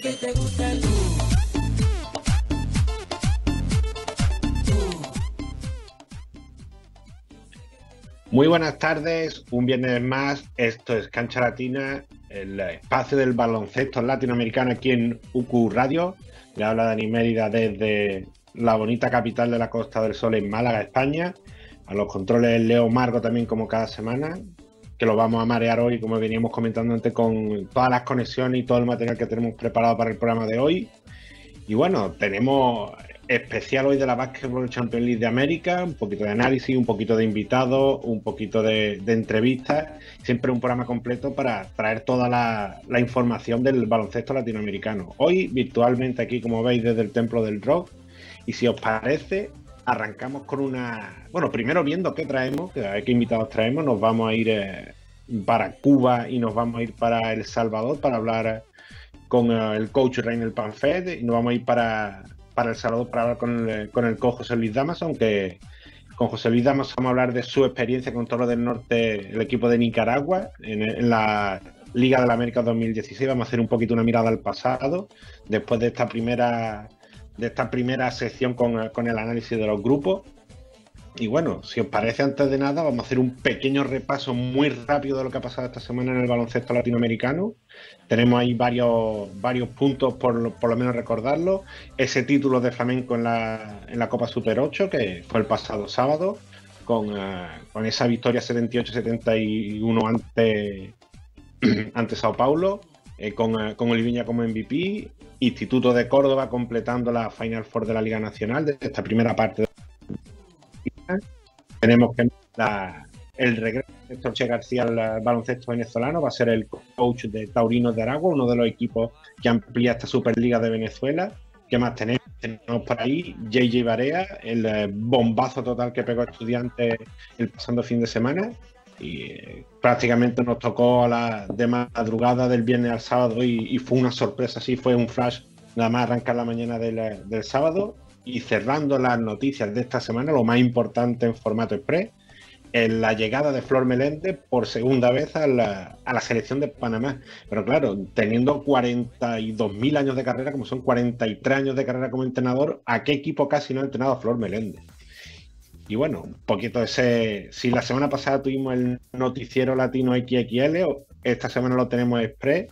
que te gusta el Muy buenas tardes, un viernes más. Esto es Cancha Latina, el espacio del baloncesto latinoamericano aquí en UQ Radio. Le habla Dani Mérida desde la bonita capital de la Costa del Sol en Málaga, España. A los controles Leo Margo también como cada semana, que lo vamos a marear hoy, como veníamos comentando antes, con todas las conexiones y todo el material que tenemos preparado para el programa de hoy. Y bueno, tenemos especial hoy de la Basketball Champions League de América, un poquito de análisis, un poquito de invitados, un poquito de, entrevistas, siempre un programa completo para traer toda la, información del baloncesto latinoamericano. Hoy virtualmente aquí, como veis, desde el Templo del Rock. Y si os parece, arrancamos con una. Bueno, primero viendo qué traemos, qué invitados traemos. Nos vamos a ir eh, para Cuba y nos vamos a ir para El Salvador para hablar con eh, el coach Reynel Panfed y nos vamos a ir para, para El Salvador para hablar con el, con el coach José Luis Damas, aunque con José Luis Damas vamos a hablar de su experiencia con Toro del Norte, el equipo de Nicaragua, en, la Liga de la América 2016. Vamos a hacer un poquito una mirada al pasado, después de esta primera de esta primera sección con, con, el análisis de los grupos. Y bueno, si os parece, antes de nada, vamos a hacer un pequeño repaso muy rápido de lo que ha pasado esta semana en el baloncesto latinoamericano. Tenemos ahí varios, varios puntos, por, por lo menos recordarlo. Ese título de flamenco en la, en la Copa Super 8, que fue el pasado sábado, con, uh, con esa victoria 78-71 ante, ante Sao Paulo. Eh, con, eh, con Oliviña como MVP, Instituto de Córdoba completando la Final Four de la Liga Nacional de esta primera parte. Tenemos que el regreso de Torche García al baloncesto venezolano va a ser el coach de Taurinos de Aragua, uno de los equipos que amplía esta Superliga de Venezuela. ¿Qué más tenemos? Tenemos por ahí JJ Barea, el eh, bombazo total que pegó estudiantes el pasado fin de semana y eh, prácticamente nos tocó a la de madrugada del viernes al sábado y, fue una sorpresa, sí, fue un flash nada más arrancar la mañana del, del, sábado y cerrando las noticias de esta semana, lo más importante en formato express, en la llegada de Flor Meléndez por segunda vez a la, a la selección de Panamá. Pero claro, teniendo 42.000 años de carrera, como son 43 años de carrera como entrenador, ¿a qué equipo casi no ha entrenado Flor Meléndez? Y bueno, un poquito ese. Si la semana pasada tuvimos el noticiero latino XXL, esta semana lo tenemos express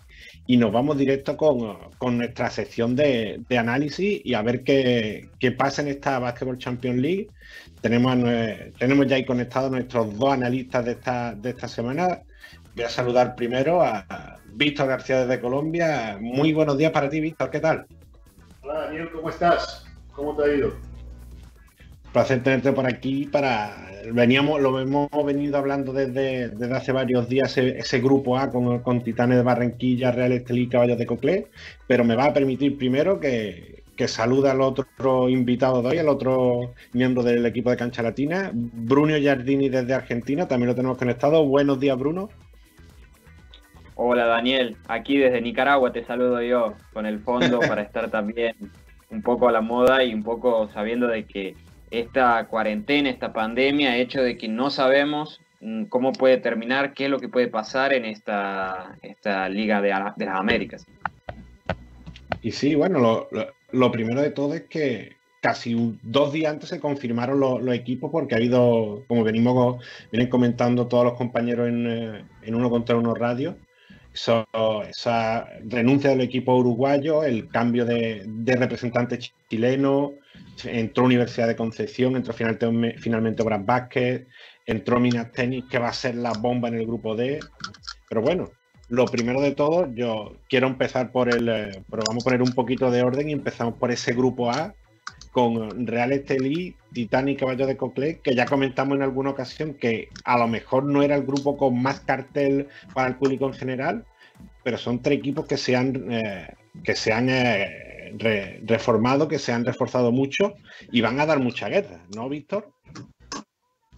y nos vamos directo con, nuestra sección de, análisis y a ver qué, pasa en esta Basketball Champions League. Tenemos, tenemos ya ahí conectados nuestros dos analistas de esta, de esta semana. Voy a saludar primero a Víctor García desde Colombia. Muy buenos días para ti, Víctor. ¿Qué tal? Hola, Daniel. ¿Cómo estás? ¿Cómo te ha ido? Placer tenerte por aquí para veníamos lo hemos venido hablando desde, desde hace varios días ese, grupo A con, con, Titanes de Barranquilla, Real Estelí y Caballos de Coclé, pero me va a permitir primero que, que salude al otro invitado de hoy, al otro miembro del equipo de Cancha Latina, Bruno Giardini desde Argentina, también lo tenemos conectado. Buenos días, Bruno. Hola Daniel, aquí desde Nicaragua te saludo yo con el fondo para estar también un poco a la moda y un poco sabiendo de que esta cuarentena, esta pandemia, hecho de que no sabemos mm, cómo puede terminar, qué es lo que puede pasar en esta, esta Liga de, las Américas. Y sí, bueno, lo, primero de todo es que casi dos días antes se confirmaron los, equipos porque ha habido, como venimos vienen comentando todos los compañeros en, eh, en uno contra uno radio, esa renuncia del equipo uruguayo, el cambio de, de representante chileno, entró Universidad de Concepción, entró finalmente, finalmente Obras Vázquez, entró Minas Tenis, que va a ser la bomba en el grupo D. Pero bueno, lo primero de todo, yo quiero empezar por el. Eh, pero vamos a poner un poquito de orden y empezamos por ese grupo A con Real Estelí, Titán y Caballo de Coclé, que ya comentamos en alguna ocasión que a lo mejor no era el grupo con más cartel para el público en general, pero son tres equipos que se han, eh, que se han eh, reformado, que se han reforzado mucho y van a dar mucha guerra, ¿no, Víctor?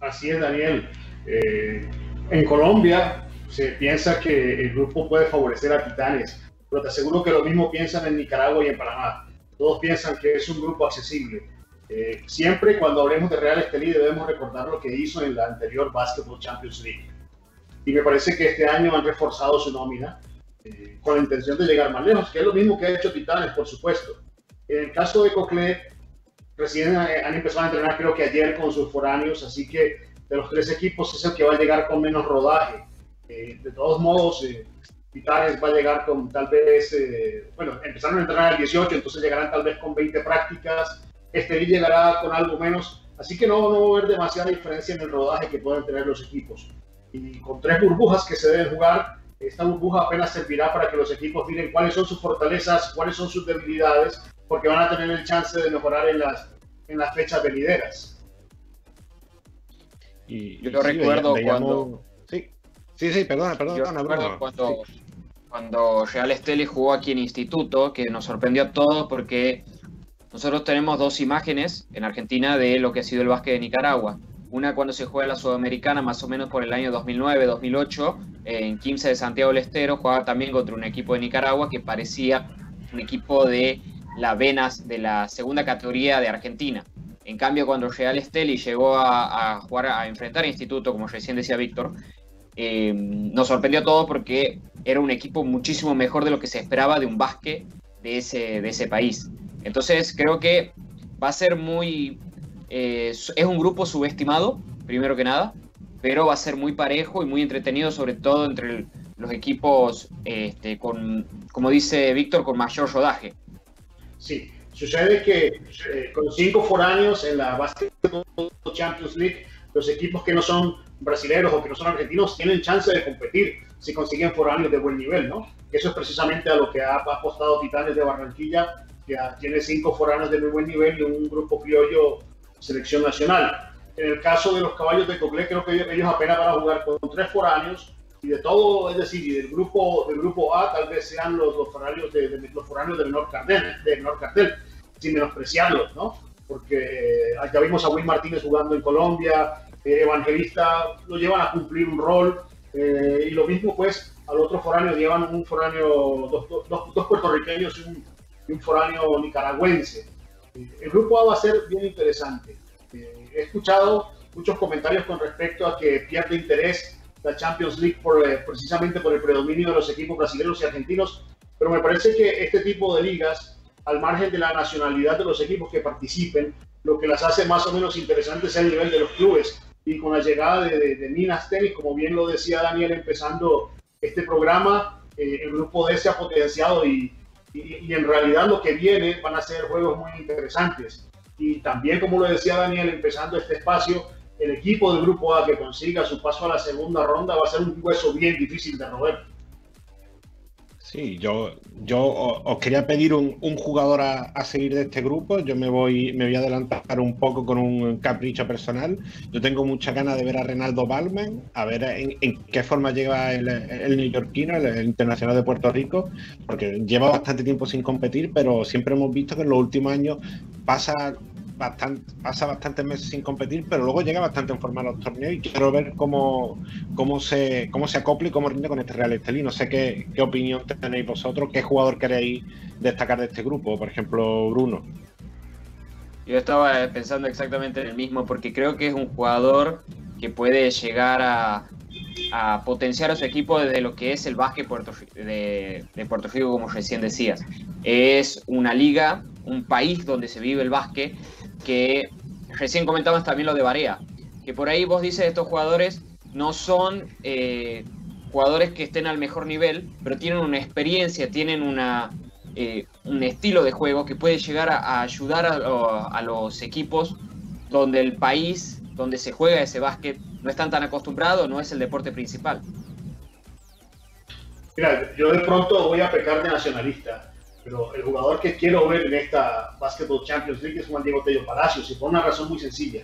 Así es, Daniel. Eh, en Colombia se piensa que el grupo puede favorecer a Titanes, pero te aseguro que lo mismo piensan en Nicaragua y en Panamá. Todos piensan que es un grupo accesible. Eh, siempre cuando hablemos de Real Estelí debemos recordar lo que hizo en la anterior Basketball Champions League. Y me parece que este año han reforzado su nómina eh, con la intención de llegar más lejos, que es lo mismo que ha hecho Titanes, por supuesto. En el caso de Cocle, recién eh, han empezado a entrenar creo que ayer con sus foráneos, así que de los tres equipos es el que va a llegar con menos rodaje. Eh, de todos modos, Titanes va a llegar con tal vez, bueno, empezaron a entrenar el 18, entonces llegarán tal vez con 20 prácticas. Este llegará con algo menos, así que no, no va a haber demasiada diferencia en el rodaje que pueden tener los equipos. Y con tres burbujas que se deben jugar, esta burbuja apenas servirá para que los equipos miren cuáles son sus fortalezas, cuáles son sus debilidades, porque van a tener el chance de mejorar en las, en las fechas venideras. Y, yo recuerdo cuando... Sí, sí, sí, perdona, perdona. cuando, cuando Real Esteli jugó aquí en Instituto, que nos sorprendió a todos porque nosotros tenemos dos imágenes en Argentina de lo que ha sido el básquet de Nicaragua. Una cuando se juega la Sudamericana, más o menos por el año 2009-2008, en 15 de Santiago del Estero, jugaba también contra un equipo de Nicaragua que parecía un equipo de la Venas de la segunda categoría de Argentina. En cambio, cuando Real Esteli llegó a, jugar, a enfrentar a Instituto, como recién decía Víctor, eh, nos sorprendió a todos porque era un equipo muchísimo mejor de lo que se esperaba de un básquet de ese, de ese país. Entonces, creo que va a ser muy eh, es un grupo subestimado, primero que nada, pero va a ser muy parejo y muy entretenido, sobre todo entre los equipos este, con, como dice Víctor, con mayor rodaje. Sí, sucede que eh, con cinco foráneos en la de Champions League, los equipos que no son brasileños o que no son argentinos tienen chance de competir si consiguen foráneos de buen nivel, ¿no? Eso es precisamente a lo que ha apostado Titanes de Barranquilla, que tiene cinco foráneos de muy buen nivel y un grupo criollo selección nacional. En el caso de los caballos de Coclé, creo que ellos, apenas van a jugar con tres foráneos y de todo, es decir, y del grupo, del grupo A tal vez sean los, los foráneos de, los foráneos de menor cartel, de menor cartel, sin menospreciarlos, ¿no? Porque eh, ya vimos a Will Martínez jugando en Colombia, eh, Evangelista lo llevan a cumplir un rol, eh, y lo mismo pues al otro foráneo llevan un foráneo, dos, dos, dos puertorriqueños y un, y un foráneo nicaragüense. El grupo A va a ser bien interesante. Eh, he escuchado muchos comentarios con respecto a que pierde interés la Champions League eh, precisamente por el predominio de los equipos brasileños y argentinos, pero me parece que este tipo de ligas, al margen de la nacionalidad de los equipos que participen, lo que las hace más o menos interesantes es el nivel de los clubes. Y con la llegada de, Minas Tennis, como bien lo decía Daniel empezando este programa, eh, el grupo D se ha potenciado y, y, en realidad lo que viene van a ser juegos muy interesantes. Y también, como lo decía Daniel, empezando este espacio, el equipo del grupo A que consiga su paso a la segunda ronda va a ser un hueso bien difícil de roer. Sí, yo, yo os quería pedir un, jugador a, seguir de este grupo. Yo me voy, me voy a adelantar un poco con un capricho personal. Yo tengo mucha ganas de ver a Renaldo Balman, a ver en, qué forma llega el, el neoyorquino, el, internacional de Puerto Rico, porque lleva bastante tiempo sin competir, pero siempre hemos visto que en los últimos años pasa bastante, pasa bastantes meses sin competir, pero luego llega bastante en forma a los torneos y quiero ver cómo, cómo, se, cómo se acopla y cómo rinde con este Real Estelí. No sé qué, qué opinión tenéis vosotros, qué jugador queréis destacar de este grupo, por ejemplo, Bruno. Yo estaba pensando exactamente en el mismo, porque creo que es un jugador que puede llegar a, a potenciar a su equipo desde lo que es el básquet de, Puerto Rico, como recién decías. Es una liga, un país donde se vive el básquet, que recién comentabas también lo de Barea, que por ahí vos dices estos jugadores no son eh, jugadores que estén al mejor nivel, pero tienen una experiencia, tienen una, eh, un estilo de juego que puede llegar a, ayudar a, los equipos donde el país, donde se juega ese básquet, no están tan acostumbrados, no es el deporte principal. Yo de pronto voy a pecar de nacionalista pero el jugador que quiero ver en esta Basketball Champions League es Juan Diego Tello Palacios, y por una razón muy sencilla.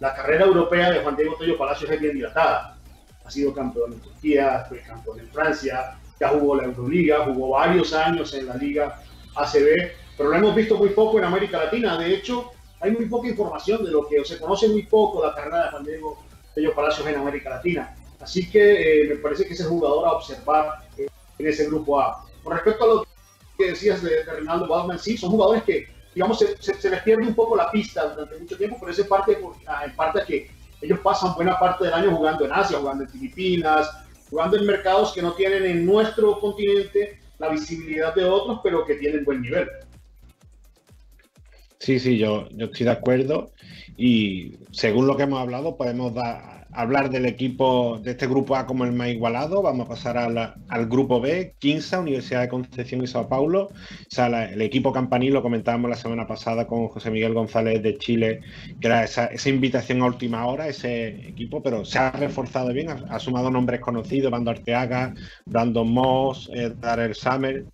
La carrera europea de Juan Diego Tello Palacios es bien dilatada. Ha sido campeón en Turquía, fue campeón en Francia, ya jugó la Euroliga, jugó varios años en la Liga ACB, pero lo hemos visto muy poco en América Latina. De hecho, hay muy poca información de lo que, o se conoce muy poco la carrera de Juan Diego Tello Palacios en América Latina. Así que eh, me parece que es el jugador a observar eh, en ese grupo A. Con respecto a lo que decías de, de Ronaldo Baldwin, sí, son jugadores que, digamos, se, les pierde un poco la pista durante mucho tiempo, pero ese parte, en parte que ellos pasan buena parte del año jugando en Asia, jugando en Filipinas, jugando en mercados que no tienen en nuestro continente la visibilidad de otros, pero que tienen buen nivel. Sí, sí, yo estoy de acuerdo y según lo que hemos hablado podemos dar hablar del equipo de este grupo A como el más igualado. Vamos a pasar al grupo B, Quinza, Universidad de Concepción y Sao Paulo. O sea, el equipo Campanil lo comentábamos la semana pasada con José Miguel González de Chile, que era esa, invitación a última hora, ese equipo, pero se ha reforzado bien, ha, sumado nombres conocidos, Bando Arteaga, Brandon Moss, eh, Darrell Summer.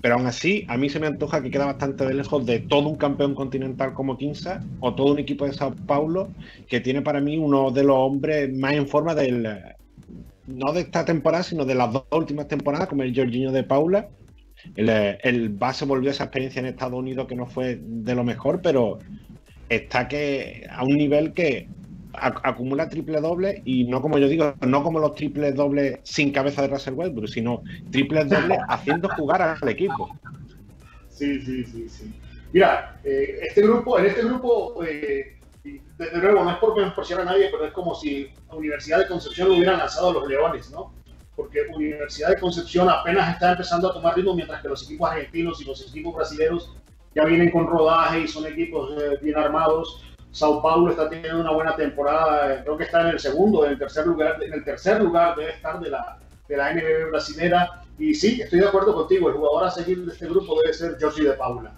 Pero aún así, a mí se me antoja que queda bastante de lejos de todo un campeón continental como Quinza o todo un equipo de Sao Paulo que tiene para mí uno de los hombres más en forma del. No de esta temporada, sino de las dos últimas temporadas, como el Jorginho de Paula. El, el base volvió a esa experiencia en Estados Unidos que no fue de lo mejor, pero está que a un nivel que acumula triple doble y no como yo digo, no como los triples dobles sin cabeza de Russell Westbrook, sino triples dobles haciendo jugar al equipo. Sí, sí, sí, sí. Mira, eh, este grupo, en este grupo eh, desde luego, no es por menospreciar a nadie, pero es como si la Universidad de Concepción lo hubieran lanzado a los Leones, ¿no? Porque Universidad de Concepción apenas está empezando a tomar ritmo, mientras que los equipos argentinos y los equipos brasileños ya vienen con rodaje y son equipos eh, bien armados. Sao Paulo está teniendo una buena temporada, eh, creo que está en el segundo, en el tercer lugar, en el tercer lugar debe estar de la, de la NBB brasilera. Y sí, estoy de acuerdo contigo, el jugador a seguir de este grupo debe ser Josie de Paula.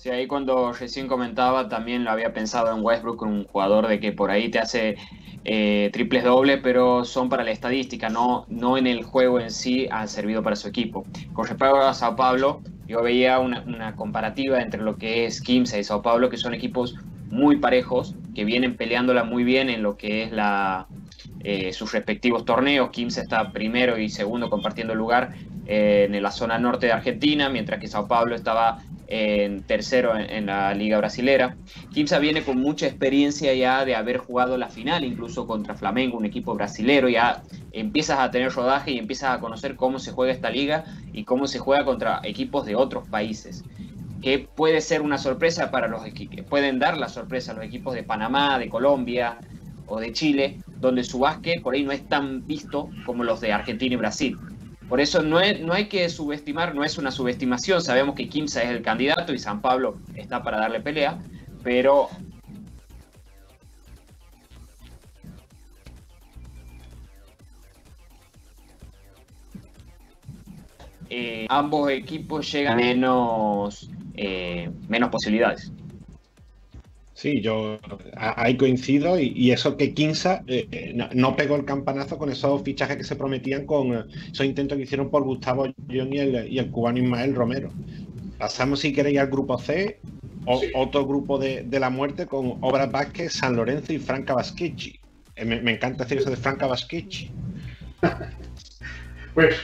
Sí, ahí cuando recién comentaba también lo había pensado en Westbrook, un jugador de que por ahí te hace eh, triples dobles, pero son para la estadística, no, no en el juego en sí ha servido para su equipo. Con respecto a Sao Paulo, yo veía una, comparativa entre lo que es Kimsa y Sao Paulo, que son equipos muy parejos, que vienen peleándola muy bien en lo que es la, eh, sus respectivos torneos. Kimsa está primero y segundo compartiendo lugar en la zona norte de Argentina, mientras que Sao Paulo estaba en tercero en, la Liga Brasilera. Kimsa viene con mucha experiencia ya de haber jugado la final, incluso contra Flamengo, un equipo brasilero. Ya empiezas a tener rodaje y empiezas a conocer cómo se juega esta liga y cómo se juega contra equipos de otros países. Que puede ser una sorpresa para los equipos, pueden dar la sorpresa a los equipos de Panamá, de Colombia o de Chile, donde su básquet por ahí no es tan visto como los de Argentina y Brasil. Por eso no, no hay que subestimar, no es una subestimación. Sabemos que Kimsa es el candidato y San Pablo está para darle pelea, pero eh, ambos equipos llegan menos, eh, menos posibilidades. Sí, yo ahí coincido y, eso que Kinsa eh, no, pegó el campanazo con esos fichajes que se prometían con eh, esos intentos que hicieron por Gustavo John y el, cubano Ismael Romero. Pasamos si queréis al grupo C, o, otro grupo de, la muerte con Obras Vázquez, San Lorenzo y Franca Vasquechi. Eh, me, encanta decir eso de Franca Vasquechi. pues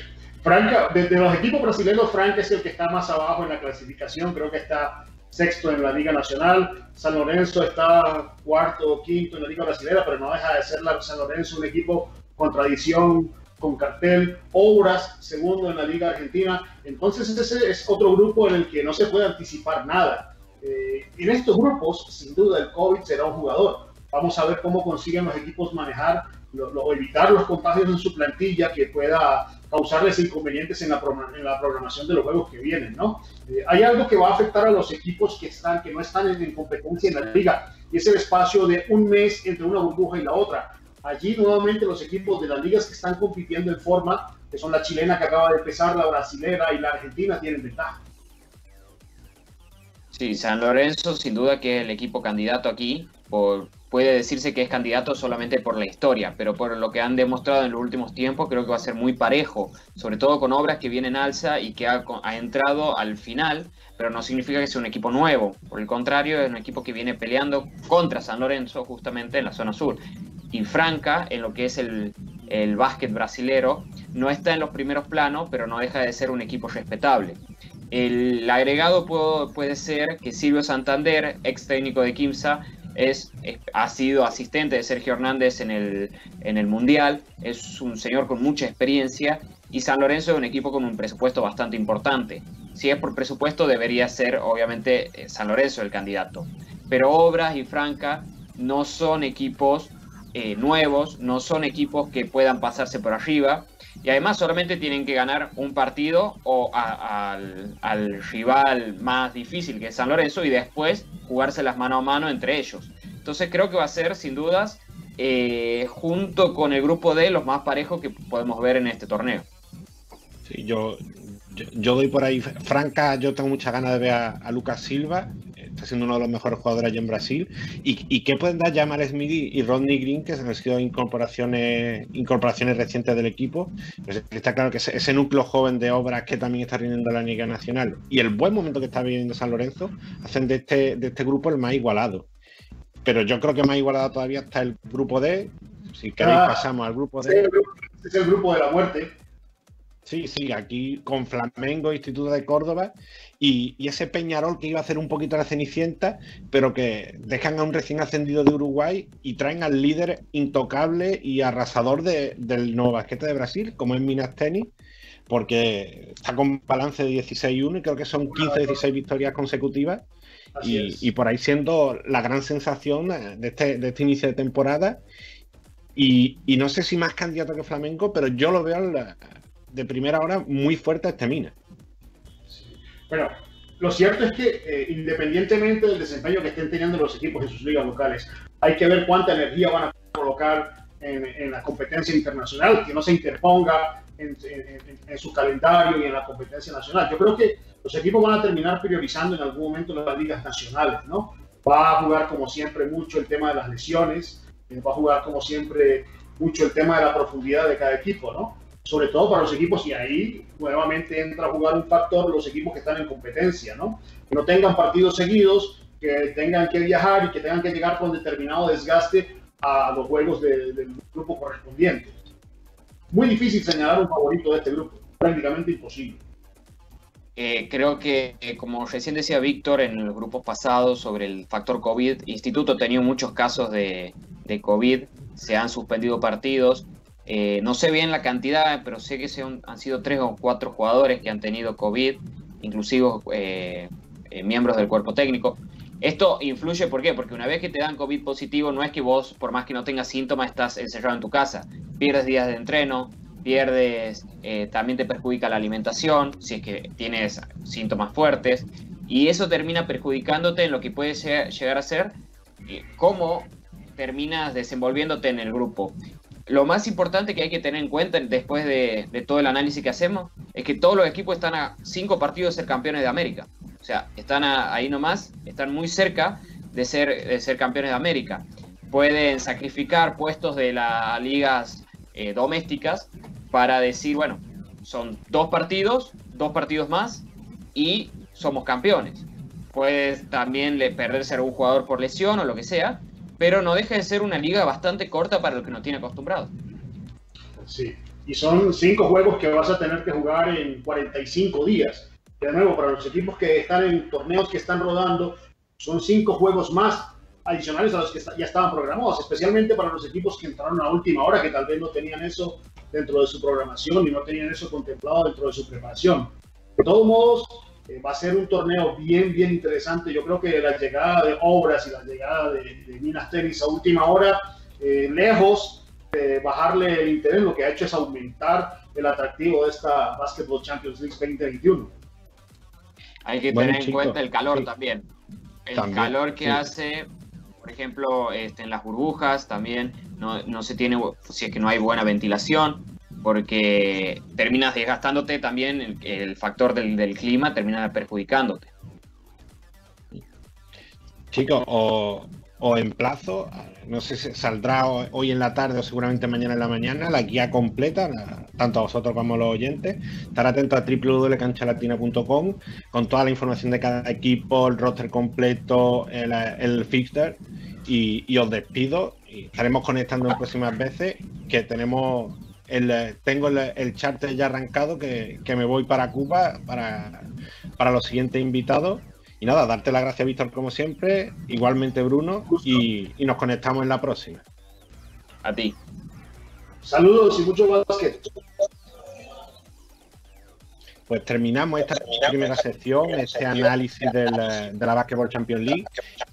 Franca, de, de, los equipos brasileños, Franca es el que está más abajo en la clasificación, creo que está sexto en la Liga Nacional. San Lorenzo está cuarto o quinto en la Liga Brasileña, pero no deja de ser la San Lorenzo un equipo con tradición, con cartel. Obras, segundo en la Liga Argentina. Entonces ese es otro grupo en el que no se puede anticipar nada. Eh, en estos grupos, sin duda, el COVID será un jugador. Vamos a ver cómo consiguen los equipos manejar o evitar los contagios en su plantilla que pueda causarles inconvenientes en la, en la programación de los juegos que vienen, ¿no? Eh, hay algo que va a afectar a los equipos que, están, que no están en, competencia en la liga, y es el espacio de un mes entre una burbuja y la otra. Allí nuevamente los equipos de las ligas que están compitiendo en forma, que son la chilena que acaba de empezar, la brasilera y la argentina, tienen ventaja. Sí, San Lorenzo sin duda que es el equipo candidato aquí, por, puede decirse que es candidato solamente por la historia, pero por lo que han demostrado en los últimos tiempos, creo que va a ser muy parejo, sobre todo con obras que vienen alza y que ha, entrado al final, pero no significa que sea un equipo nuevo, por el contrario, es un equipo que viene peleando contra San Lorenzo justamente en la zona sur. Y Franca, en lo que es el, el básquet brasilero, no está en los primeros planos, pero no deja de ser un equipo respetable. El agregado puede ser que Silvio Santander, ex técnico de Kimsa, es, ha sido asistente de Sergio Hernández en el, en el Mundial, es un señor con mucha experiencia y San Lorenzo es un equipo con un presupuesto bastante importante. Si es por presupuesto debería ser obviamente eh, San Lorenzo el candidato, pero Obras y Franca no son equipos eh, nuevos, no son equipos que puedan pasarse por arriba y además solamente tienen que ganar un partido o al, rival más difícil que es San Lorenzo y después jugárselas mano a mano entre ellos. Entonces creo que va a ser sin dudas eh, junto con el grupo D los más parejos que podemos ver en este torneo. Sí, yo, yo, doy por ahí. Franca, yo tengo muchas ganas de ver a Lucas Silva está siendo uno de los mejores jugadores allí en Brasil. ¿Y, qué pueden dar Jamal Smith y Rodney Green, que han sido incorporaciones, incorporaciones recientes del equipo? Pues está claro que ese, núcleo joven de obras que también está rindiendo la Liga Nacional y el buen momento que está viviendo San Lorenzo hacen de este, de este grupo el más igualado. Pero yo creo que más igualado todavía está el grupo D. Si queréis, ah, pasamos al grupo D. es el grupo de la muerte. Sí, sí, aquí con Flamengo, Instituto de Córdoba y, ese Peñarol que iba a hacer un poquito la Cenicienta, pero que dejan a un recién ascendido de Uruguay y traen al líder intocable y arrasador del nuevo basquete de Brasil, como es Minas Tenis, porque está con balance de 16-1 y creo que son 15-16 victorias consecutivas. Y, por ahí siendo la gran sensación de este, de este inicio de temporada. Y, no sé si más candidato que Flamengo, pero yo lo veo la, de primera hora muy fuerte a este mina. Bueno, lo cierto es que eh, independientemente del desempeño que estén teniendo los equipos en sus ligas locales, hay que ver cuánta energía van a colocar en, la competencia internacional, que no se interponga en, su calendario y en la competencia nacional. Yo creo que los equipos van a terminar priorizando en algún momento las ligas nacionales, ¿no? Va a jugar como siempre mucho el tema de las lesiones, eh, va a jugar como siempre mucho el tema de la profundidad de cada equipo, ¿no? Sobre todo para los equipos, y ahí nuevamente entra a jugar un factor los equipos que están en competencia, ¿no? Que no tengan partidos seguidos, que tengan que viajar y que tengan que llegar con determinado desgaste a los juegos del grupo correspondiente. Muy difícil señalar un favorito de este grupo, prácticamente imposible. Eh, creo que, eh, como recién decía Víctor en los grupos pasados sobre el factor COVID, Instituto ha tenido muchos casos de, de COVID, se han suspendido partidos, eh, no sé bien la cantidad, pero sé que han sido tres o cuatro jugadores que han tenido COVID, inclusive eh, eh, miembros del cuerpo técnico. Esto influye, ¿por qué? Porque una vez que te dan COVID positivo, no es que vos, por más que no tengas síntomas, estás encerrado en tu casa. Pierdes días de entreno, pierdes, también te perjudica la alimentación, si es que tienes síntomas fuertes, y eso termina perjudicándote en lo que puede llegar a ser cómo terminas desenvolviéndote en el grupo lo más importante que hay que tener en cuenta después de, todo el análisis que hacemos es que todos los equipos están a cinco partidos de ser campeones de América. O sea, están ahí nomás, están muy cerca de ser, de ser campeones de América. Pueden sacrificar puestos de las ligas eh, domésticas para decir, bueno, son dos partidos, dos partidos más y somos campeones. Puede también perderse algún jugador por lesión o lo que sea, pero no deja de ser una liga bastante corta para lo que nos tiene acostumbrado. Sí, y son cinco juegos que vas a tener que jugar en 45 días. De nuevo, para los equipos que están en torneos que están rodando, son cinco juegos más adicionales a los que ya estaban programados, especialmente para los equipos que entraron a última hora, que tal vez no tenían eso dentro de su programación y no tenían eso contemplado dentro de su preparación. De todos modos, eh, va a ser un torneo bien, bien interesante. Yo creo que la llegada de Obras y la llegada de, Minas Tenis a última hora, eh, lejos de bajarle el interés, lo que ha hecho es aumentar el atractivo de esta Basketball Champions League 2021. Hay que tener en cuenta el calor también. El calor que hace, por ejemplo, este, en las burbujas también no, no se tiene, si es que no hay buena ventilación porque terminas desgastándote también el, factor del, clima, termina perjudicándote. Chicos, o, en plazo, no sé si saldrá hoy en la tarde o seguramente mañana en la mañana, la guía completa, tanto a vosotros como a los oyentes. Estar atentos a www.canchalatina.com con toda la información de cada equipo, el roster completo, el, el fixture. Y, y, os despido y estaremos conectando en próximas veces que tenemos el, tengo el, el charter ya arrancado que, me voy para Cuba para, para los siguientes invitados. Y nada, darte las gracias, Víctor, como siempre. Igualmente, Bruno. Y, nos conectamos en la próxima. A ti. Saludos y mucho básquet. pues terminamos esta primera sección, este análisis del, de la Basketball Champions League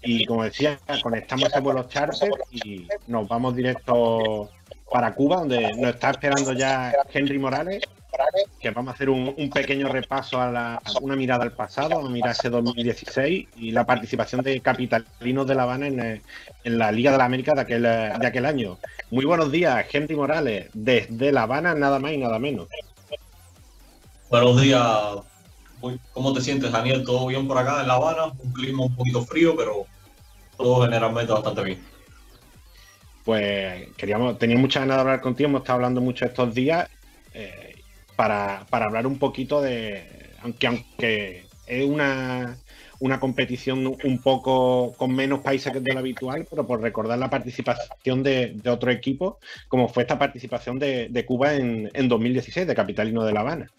y como decía, conectamos ese vuelo charter y nos vamos directo para Cuba, donde nos está esperando ya Henry Morales, que vamos a hacer un, pequeño repaso a, la, una mirada al pasado, a mirar ese 2016 y la participación de capitalinos de La Habana en, en la Liga de la América de aquel, de aquel año. Muy buenos días, Henry Morales, desde La Habana, nada más y nada menos. Buenos días. ¿Cómo te sientes, Daniel? ¿Todo bien por acá en La Habana? Un clima un poquito frío, pero todo generalmente bastante bien. Pues queríamos, tenía muchas ganas de hablar contigo, hemos estado hablando mucho estos días eh, para, hablar un poquito de, aunque, aunque es una, una competición un poco con menos países que de lo habitual, pero por recordar la participación de, otro equipo, como fue esta participación de, Cuba en, en 2016, de Capitalino de La Habana.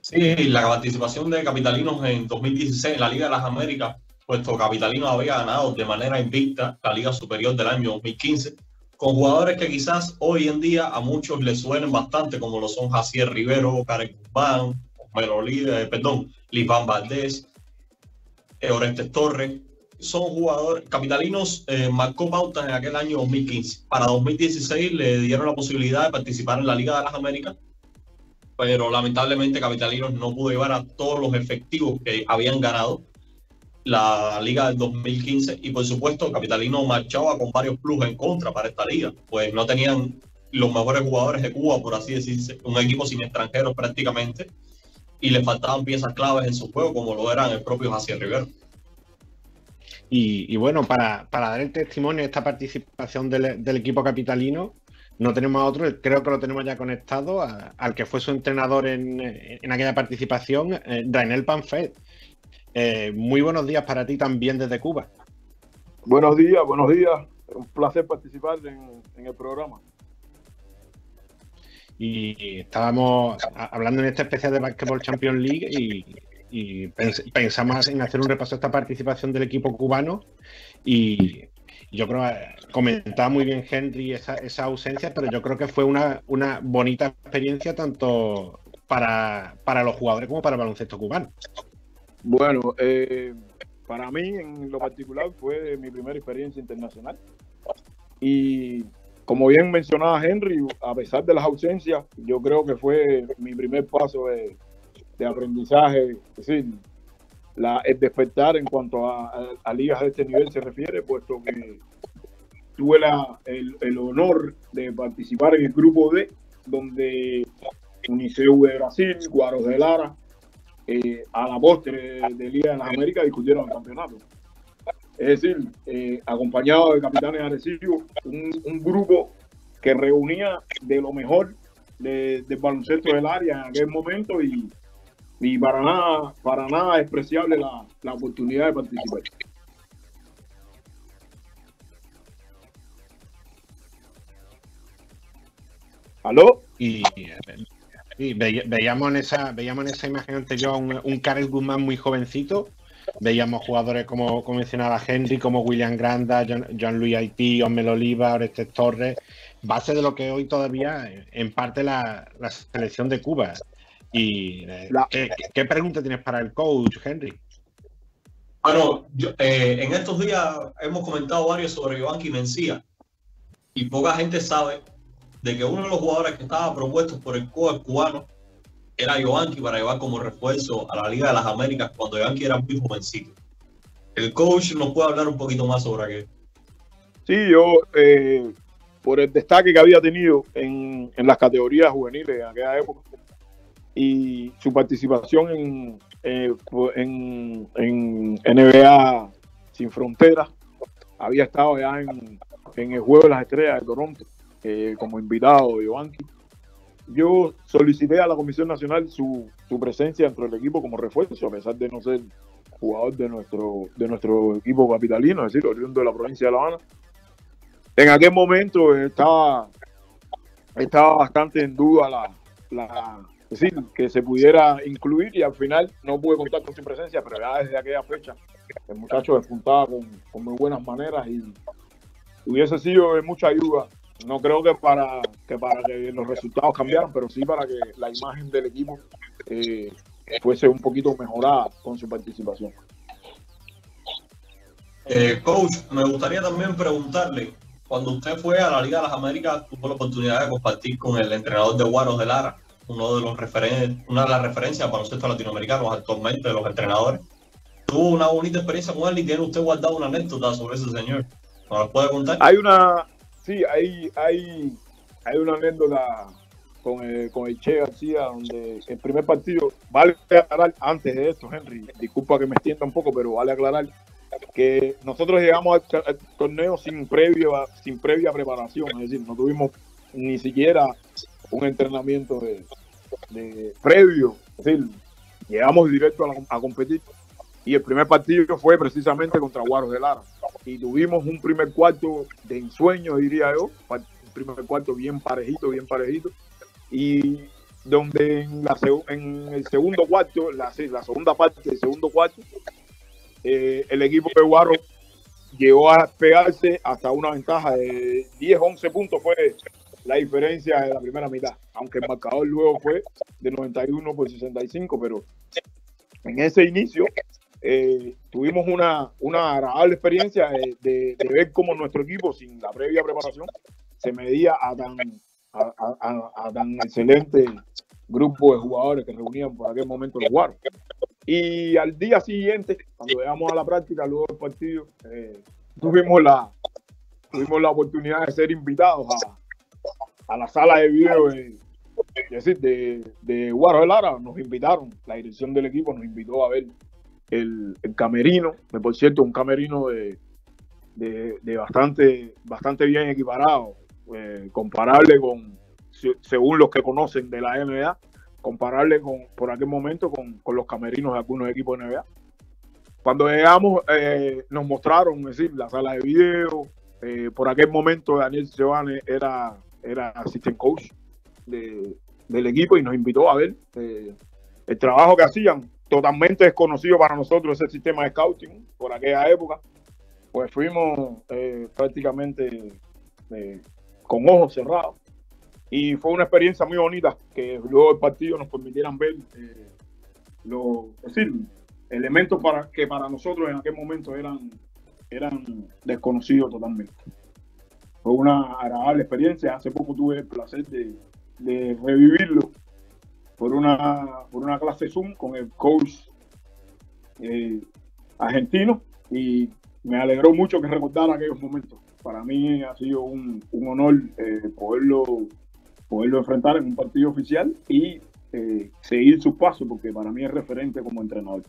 Sí, la participación de Capitalinos en 2016 en la Liga de las Américas, puesto Capitalinos había ganado de manera invicta la Liga Superior del año 2015, con jugadores que quizás hoy en día a muchos les suenen bastante, como lo son Jacier Rivero, Karen Guzmán, Melolí, perdón, Liván Valdés, eh, Orestes Torres. Son jugadores, Capitalinos eh, marcó pautas en aquel año 2015. Para 2016 le dieron la posibilidad de participar en la Liga de las Américas pero lamentablemente Capitalinos no pudo llevar a todos los efectivos que habían ganado la liga del 2015 y por supuesto Capitalino marchaba con varios plus en contra para esta liga, pues no tenían los mejores jugadores de Cuba, por así decirse, un equipo sin extranjeros prácticamente, y le faltaban piezas claves en su juego, como lo eran el propio Jacier Rivero. Y, bueno, para, dar el testimonio de esta participación del, equipo capitalino, no tenemos a otro, creo que lo tenemos ya conectado, al que fue su entrenador en, aquella participación, eh, Rainel Panfet. Eh, muy buenos días para ti también desde Cuba. Buenos días, buenos días. Un placer participar en, el programa. Y estábamos hablando en este especial de Basketball Champions League y, pensamos en hacer un repaso de esta participación del equipo cubano y yo creo que comentaba muy bien Henry esa, esa, ausencia, pero yo creo que fue una, una bonita experiencia tanto para, los jugadores como para el baloncesto cubano. Bueno, eh, para mí en lo particular fue mi primera experiencia internacional. Y como bien mencionaba Henry, a pesar de las ausencias, yo creo que fue mi primer paso de, aprendizaje. Es decir, el despertar en cuanto a, ligas de este nivel se refiere, puesto que tuve el, honor de participar en el grupo D, donde Uniceu de Brasil, Guaros de Lara, eh, a la postre de Liga de las Américas discutieron el campeonato. Es decir, eh, acompañado de capitanes agresivos, un, un, grupo que reunía de lo mejor del baloncesto del área en aquel momento y, y para nada, para nada despreciable la, la oportunidad de participar. ¿Aló? Y, veíamos, en esa, veíamos en esa imagen anterior un, un Karel Guzmán muy jovencito. Veíamos jugadores como, como mencionaba Henry, como William Granda, John-Louis Haití, Osmel Oliva, Orestes Torres, base de lo que hoy todavía en parte la, la selección de Cuba. Y eh, ¿qué, pregunta tienes para el coach, Henry? Bueno, eh, en estos días hemos comentado varios sobre Giovanni Mencía y poca gente sabe de que uno de los jugadores que estaba propuesto por el coach cubano era Giovanni para llevar como refuerzo a la Liga de las Américas cuando Giovanni era muy jovencito. El coach nos puede hablar un poquito más sobre qué. Sí, yo, eh, por el destaque que había tenido en, en las categorías juveniles en aquella época, y su participación en, eh, en, en, NBA Sin Fronteras. Había estado ya en, en el Juego de las Estrellas de Toronto eh, como invitado de. Yo solicité a la Comisión Nacional su, su, presencia dentro del equipo como refuerzo, a pesar de no ser jugador de nuestro, de nuestro equipo capitalino, es decir, oriundo de la provincia de La Habana. En aquel momento estaba, estaba bastante en duda la, la, es decir, que se pudiera incluir y al final no pude contar con su presencia, pero ya desde aquella fecha el muchacho despuntaba con, con muy buenas maneras y hubiese sido de mucha ayuda. No creo que para que para que los resultados cambiaran, pero sí para que la imagen del equipo eh, fuese un poquito mejorada con su participación. Eh, coach, me gustaría también preguntarle, cuando usted fue a la Liga de las Américas, tuvo la oportunidad de compartir con el entrenador de Guaros de Lara, uno de los referen una de las referencias para nosotros latinoamericanos actualmente, de los entrenadores. Tuvo una bonita experiencia con él y tiene usted guardado una anécdota sobre ese señor. ¿Nos puede contar? Hay una, sí, hay, hay, hay una anécdota con el, con el Che García, donde el primer partido, vale aclarar antes de esto, Henry, disculpa que me extienda un poco, pero vale aclarar que nosotros llegamos al, torneo sin previo sin previa preparación, es decir, no tuvimos ni siquiera un entrenamiento de, previo, es decir, llegamos directo a, competir y el primer partido fue precisamente contra Guaros de Lara. Y tuvimos un primer cuarto de ensueño, diría yo, un primer cuarto bien parejito, bien parejito. Y donde en, la, en el segundo cuarto, la, la segunda parte del segundo cuarto, eh, el equipo de Guaro llegó a pegarse hasta una ventaja de 10, 11 puntos fue la diferencia de la primera mitad, aunque el marcador luego fue de 91 por 65, pero en ese inicio eh, tuvimos una, una agradable experiencia de, ver cómo nuestro equipo, sin la previa preparación, se medía a tan, a, tan excelente grupo de jugadores que reunían por aquel momento los Guaros. Y al día siguiente, cuando llegamos a la práctica, luego del partido, eh, tuvimos, la, tuvimos la oportunidad de ser invitados a, a la sala de video de, decir, de, de Guaro de Lara. Nos invitaron, la dirección del equipo nos invitó a ver el, camerino, por cierto, un camerino de, bastante, bastante bien equiparado, eh, comparable con, según los que conocen de la NBA, compararle con, por aquel momento con, los camerinos de algunos equipos de NBA. Cuando llegamos, eh, nos mostraron, decir, la sala de video. Eh, por aquel momento, Daniel Sebane era, era assistant coach del equipo y nos invitó a ver el trabajo que hacían. Totalmente desconocido para nosotros ese sistema de scouting por aquella época. Pues fuimos prácticamente con ojos cerrados y fue una experiencia muy bonita que luego del partido nos permitieran ver eh, los elementos para, que para nosotros en aquel momento eran, eran desconocidos totalmente. Fue una agradable experiencia. Hace poco tuve el placer de, revivirlo por una, por una clase Zoom con el coach eh, argentino y me alegró mucho que recordara aquellos momentos. Para mí ha sido un, honor eh, poderlo poderlo enfrentar en un partido oficial y eh, seguir sus pasos, porque para mí es referente como entrenador.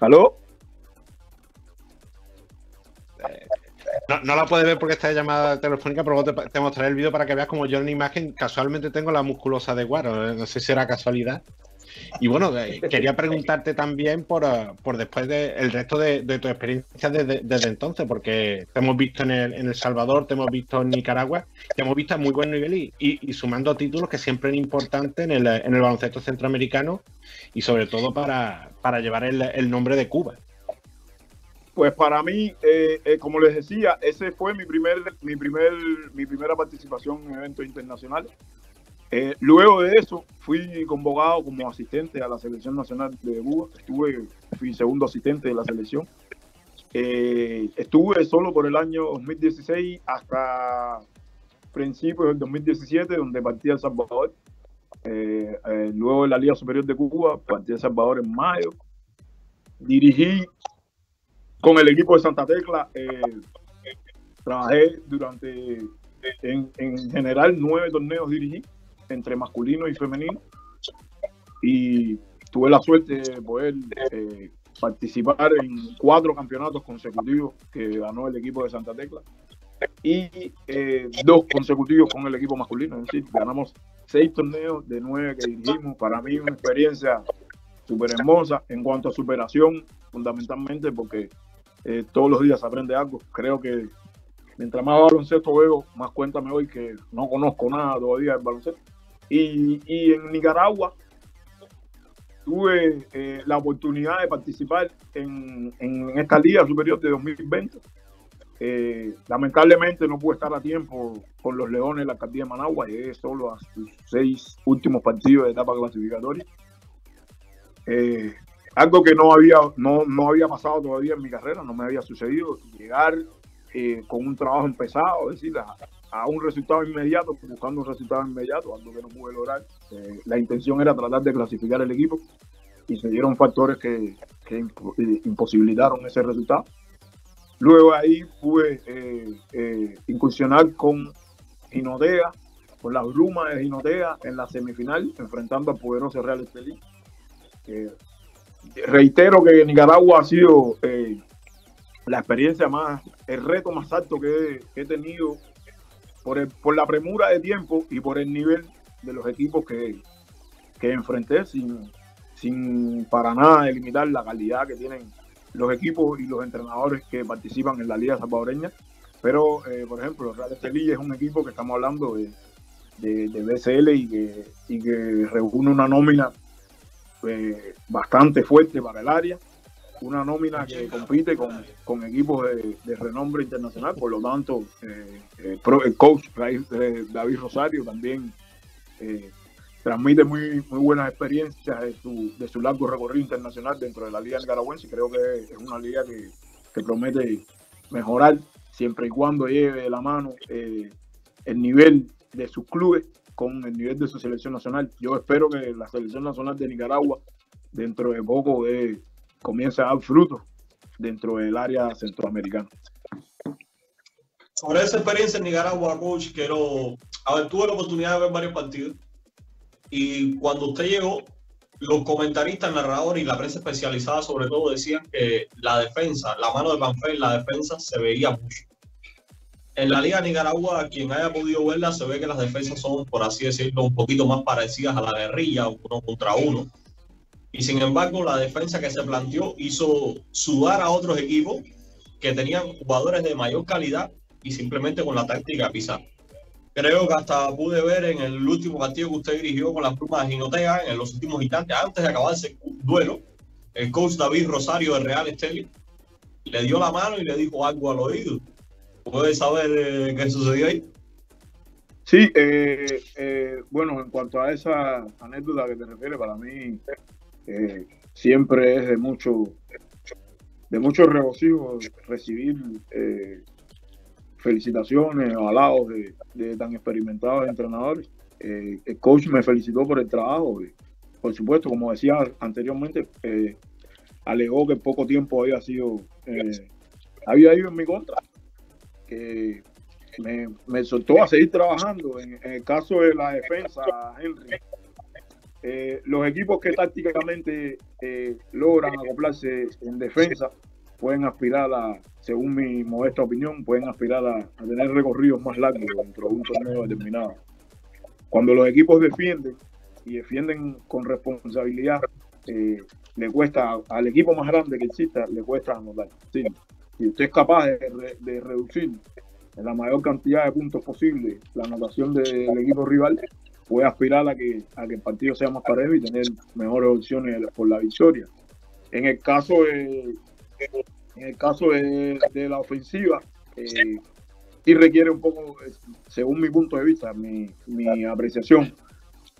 ¿Aló? No, la puedes ver porque está llamada telefónica, pero te, mostraré el vídeo para que veas como yo en la imagen casualmente tengo la musculosa de Guaro. ¿eh? No sé si será casualidad. Y bueno, eh, quería preguntarte también por, eh, por después del resto de, tu experiencia desde, entonces, porque te hemos visto en el, en el, Salvador, te hemos visto en Nicaragua, te hemos visto a muy buen nivel y, y, sumando títulos que siempre es importante en el, en el baloncesto centroamericano y sobre todo para, para llevar el, el nombre de Cuba. Pues para mí, eh, como les decía, ese fue mi primer, mi primer, mi primera participación en eventos internacionales. Eh, luego de eso, fui convocado como asistente a la selección nacional de Cuba. Estuve, fui segundo asistente de la selección. Eh, estuve solo por el año 2016 hasta principios del 2017, donde partí a El Salvador. Eh, luego en la Liga Superior de Cuba, partí a El Salvador en mayo. Dirigí con el equipo de Santa Tecla. trabajé durante, en, en general, nueve torneos dirigí entre masculino y femenino. Y tuve la suerte de poder eh, participar en cuatro campeonatos consecutivos que ganó el equipo de Santa Tecla y eh, dos consecutivos con el equipo masculino. Es decir, ganamos seis torneos de nueve que dirigimos. Para mí una experiencia súper hermosa en cuanto a superación, fundamentalmente porque eh, todos los días aprende algo. Creo que mientras más baloncesto veo, más cuenta me doy que no conozco nada todavía del baloncesto. Y, en Nicaragua tuve eh, la oportunidad de participar en, esta Liga Superior de 2020. eh, lamentablemente no pude estar a tiempo con los Leones en la alcaldía de Managua, llegué solo a sus seis últimos partidos de etapa clasificatoria. Eh, algo que no había, no, no había pasado todavía en mi carrera, no me había sucedido, llegar eh, con un trabajo empezado, es decir, a, un resultado inmediato, buscando un resultado inmediato, algo que no pude lograr. Eh, la intención era tratar de clasificar el equipo y se dieron factores que, que imposibilitaron ese resultado. Luego ahí pude eh, eh, incursionar con Ginodea, con la bruma de Ginodea en la semifinal, enfrentando al poderoso Real Estelí. Eh, reitero que Nicaragua ha sido eh, la experiencia más, el reto más alto que, he tenido por, el, por, la premura de tiempo y por el nivel de los equipos que, que enfrenté sin, sin para nada delimitar la calidad que tienen los equipos y los entrenadores que participan en la Liga Salvadoreña. Pero, eh, por ejemplo, Real Estelí es un equipo que estamos hablando de, de, de y que, y que reúne una nómina eh, bastante fuerte para el área, una nómina que compite con, con equipos de, de, renombre internacional, por lo tanto, eh, eh, el coach David Rosario también eh, transmite muy, muy buenas experiencias de su, de su largo recorrido internacional dentro de la Liga Nicaragüense. Creo que es una liga que, que promete mejorar siempre y cuando lleve de la mano eh, el nivel de sus clubes con el nivel de su selección nacional. Yo espero que la selección nacional de Nicaragua dentro de poco eh, comience a dar frutos dentro del área centroamericana. Sobre esa experiencia en Nicaragua, coach, quiero, a ver, tuve la oportunidad de ver varios partidos y cuando usted llegó, los comentaristas, narradores y la prensa especializada sobre todo decían que la defensa, la mano de Panfel, la defensa se veía mucho. En la Liga de Nicaragua, quien haya podido verla, se ve que las defensas son, por así decirlo, un poquito más parecidas a la guerrilla, uno contra uno. Y sin embargo, la defensa que se planteó hizo sudar a otros equipos que tenían jugadores de mayor calidad y simplemente con la táctica pisar. Creo que hasta pude ver en el último partido que usted dirigió con las plumas de Ginotea, en los últimos instantes, antes de acabarse el duelo, el coach David Rosario de Real Estelí le dio la mano y le dijo algo al oído. ¿Puedes saber eh, qué sucedió ahí? Sí, eh, eh, bueno, en cuanto a esa anécdota que te refieres, para mí siempre es de mucho, de mucho regocijo recibir felicitaciones halagos de, de, tan experimentados entrenadores. El coach me felicitó por el trabajo. Por supuesto, como decía anteriormente, alegó que poco tiempo había sido, había ido en mi contra, que me, me soltó a seguir trabajando. En, el caso de la defensa, Henry, eh, los equipos que tácticamente eh, logran acoplarse en defensa pueden aspirar a, según mi modesta opinión, pueden aspirar a, a tener recorridos más largos dentro de un torneo determinado. Cuando los equipos defienden y defienden con responsabilidad, eh, le cuesta al equipo más grande que exista, le cuesta anotar. Sí. Si usted es capaz de, re, de, reducir en la mayor cantidad de puntos posible la anotación del equipo rival, puede aspirar a que, a que el partido sea más parejo y tener mejores opciones por la victoria. En el caso de, en el caso de, la ofensiva, eh, sí requiere un poco, según mi punto de vista, mi, mi apreciación,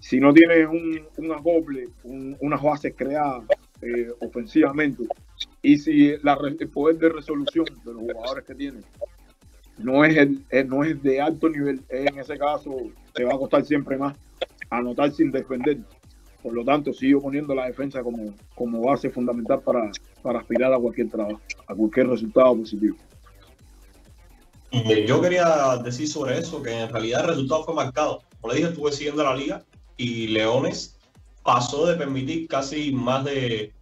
si no tienes un, un acople, un, unas bases creadas eh, ofensivamente, y si la, el poder de resolución de los jugadores que tienen no es, el, no es de alto nivel, en ese caso te va a costar siempre más anotar sin defender. Por lo tanto, sigo poniendo la defensa como, como base fundamental para, para aspirar a cualquier trabajo, a cualquier resultado positivo. Yo quería decir sobre eso que en realidad el resultado fue marcado. Como le dije, estuve siguiendo la liga y Leones pasó de permitir casi más de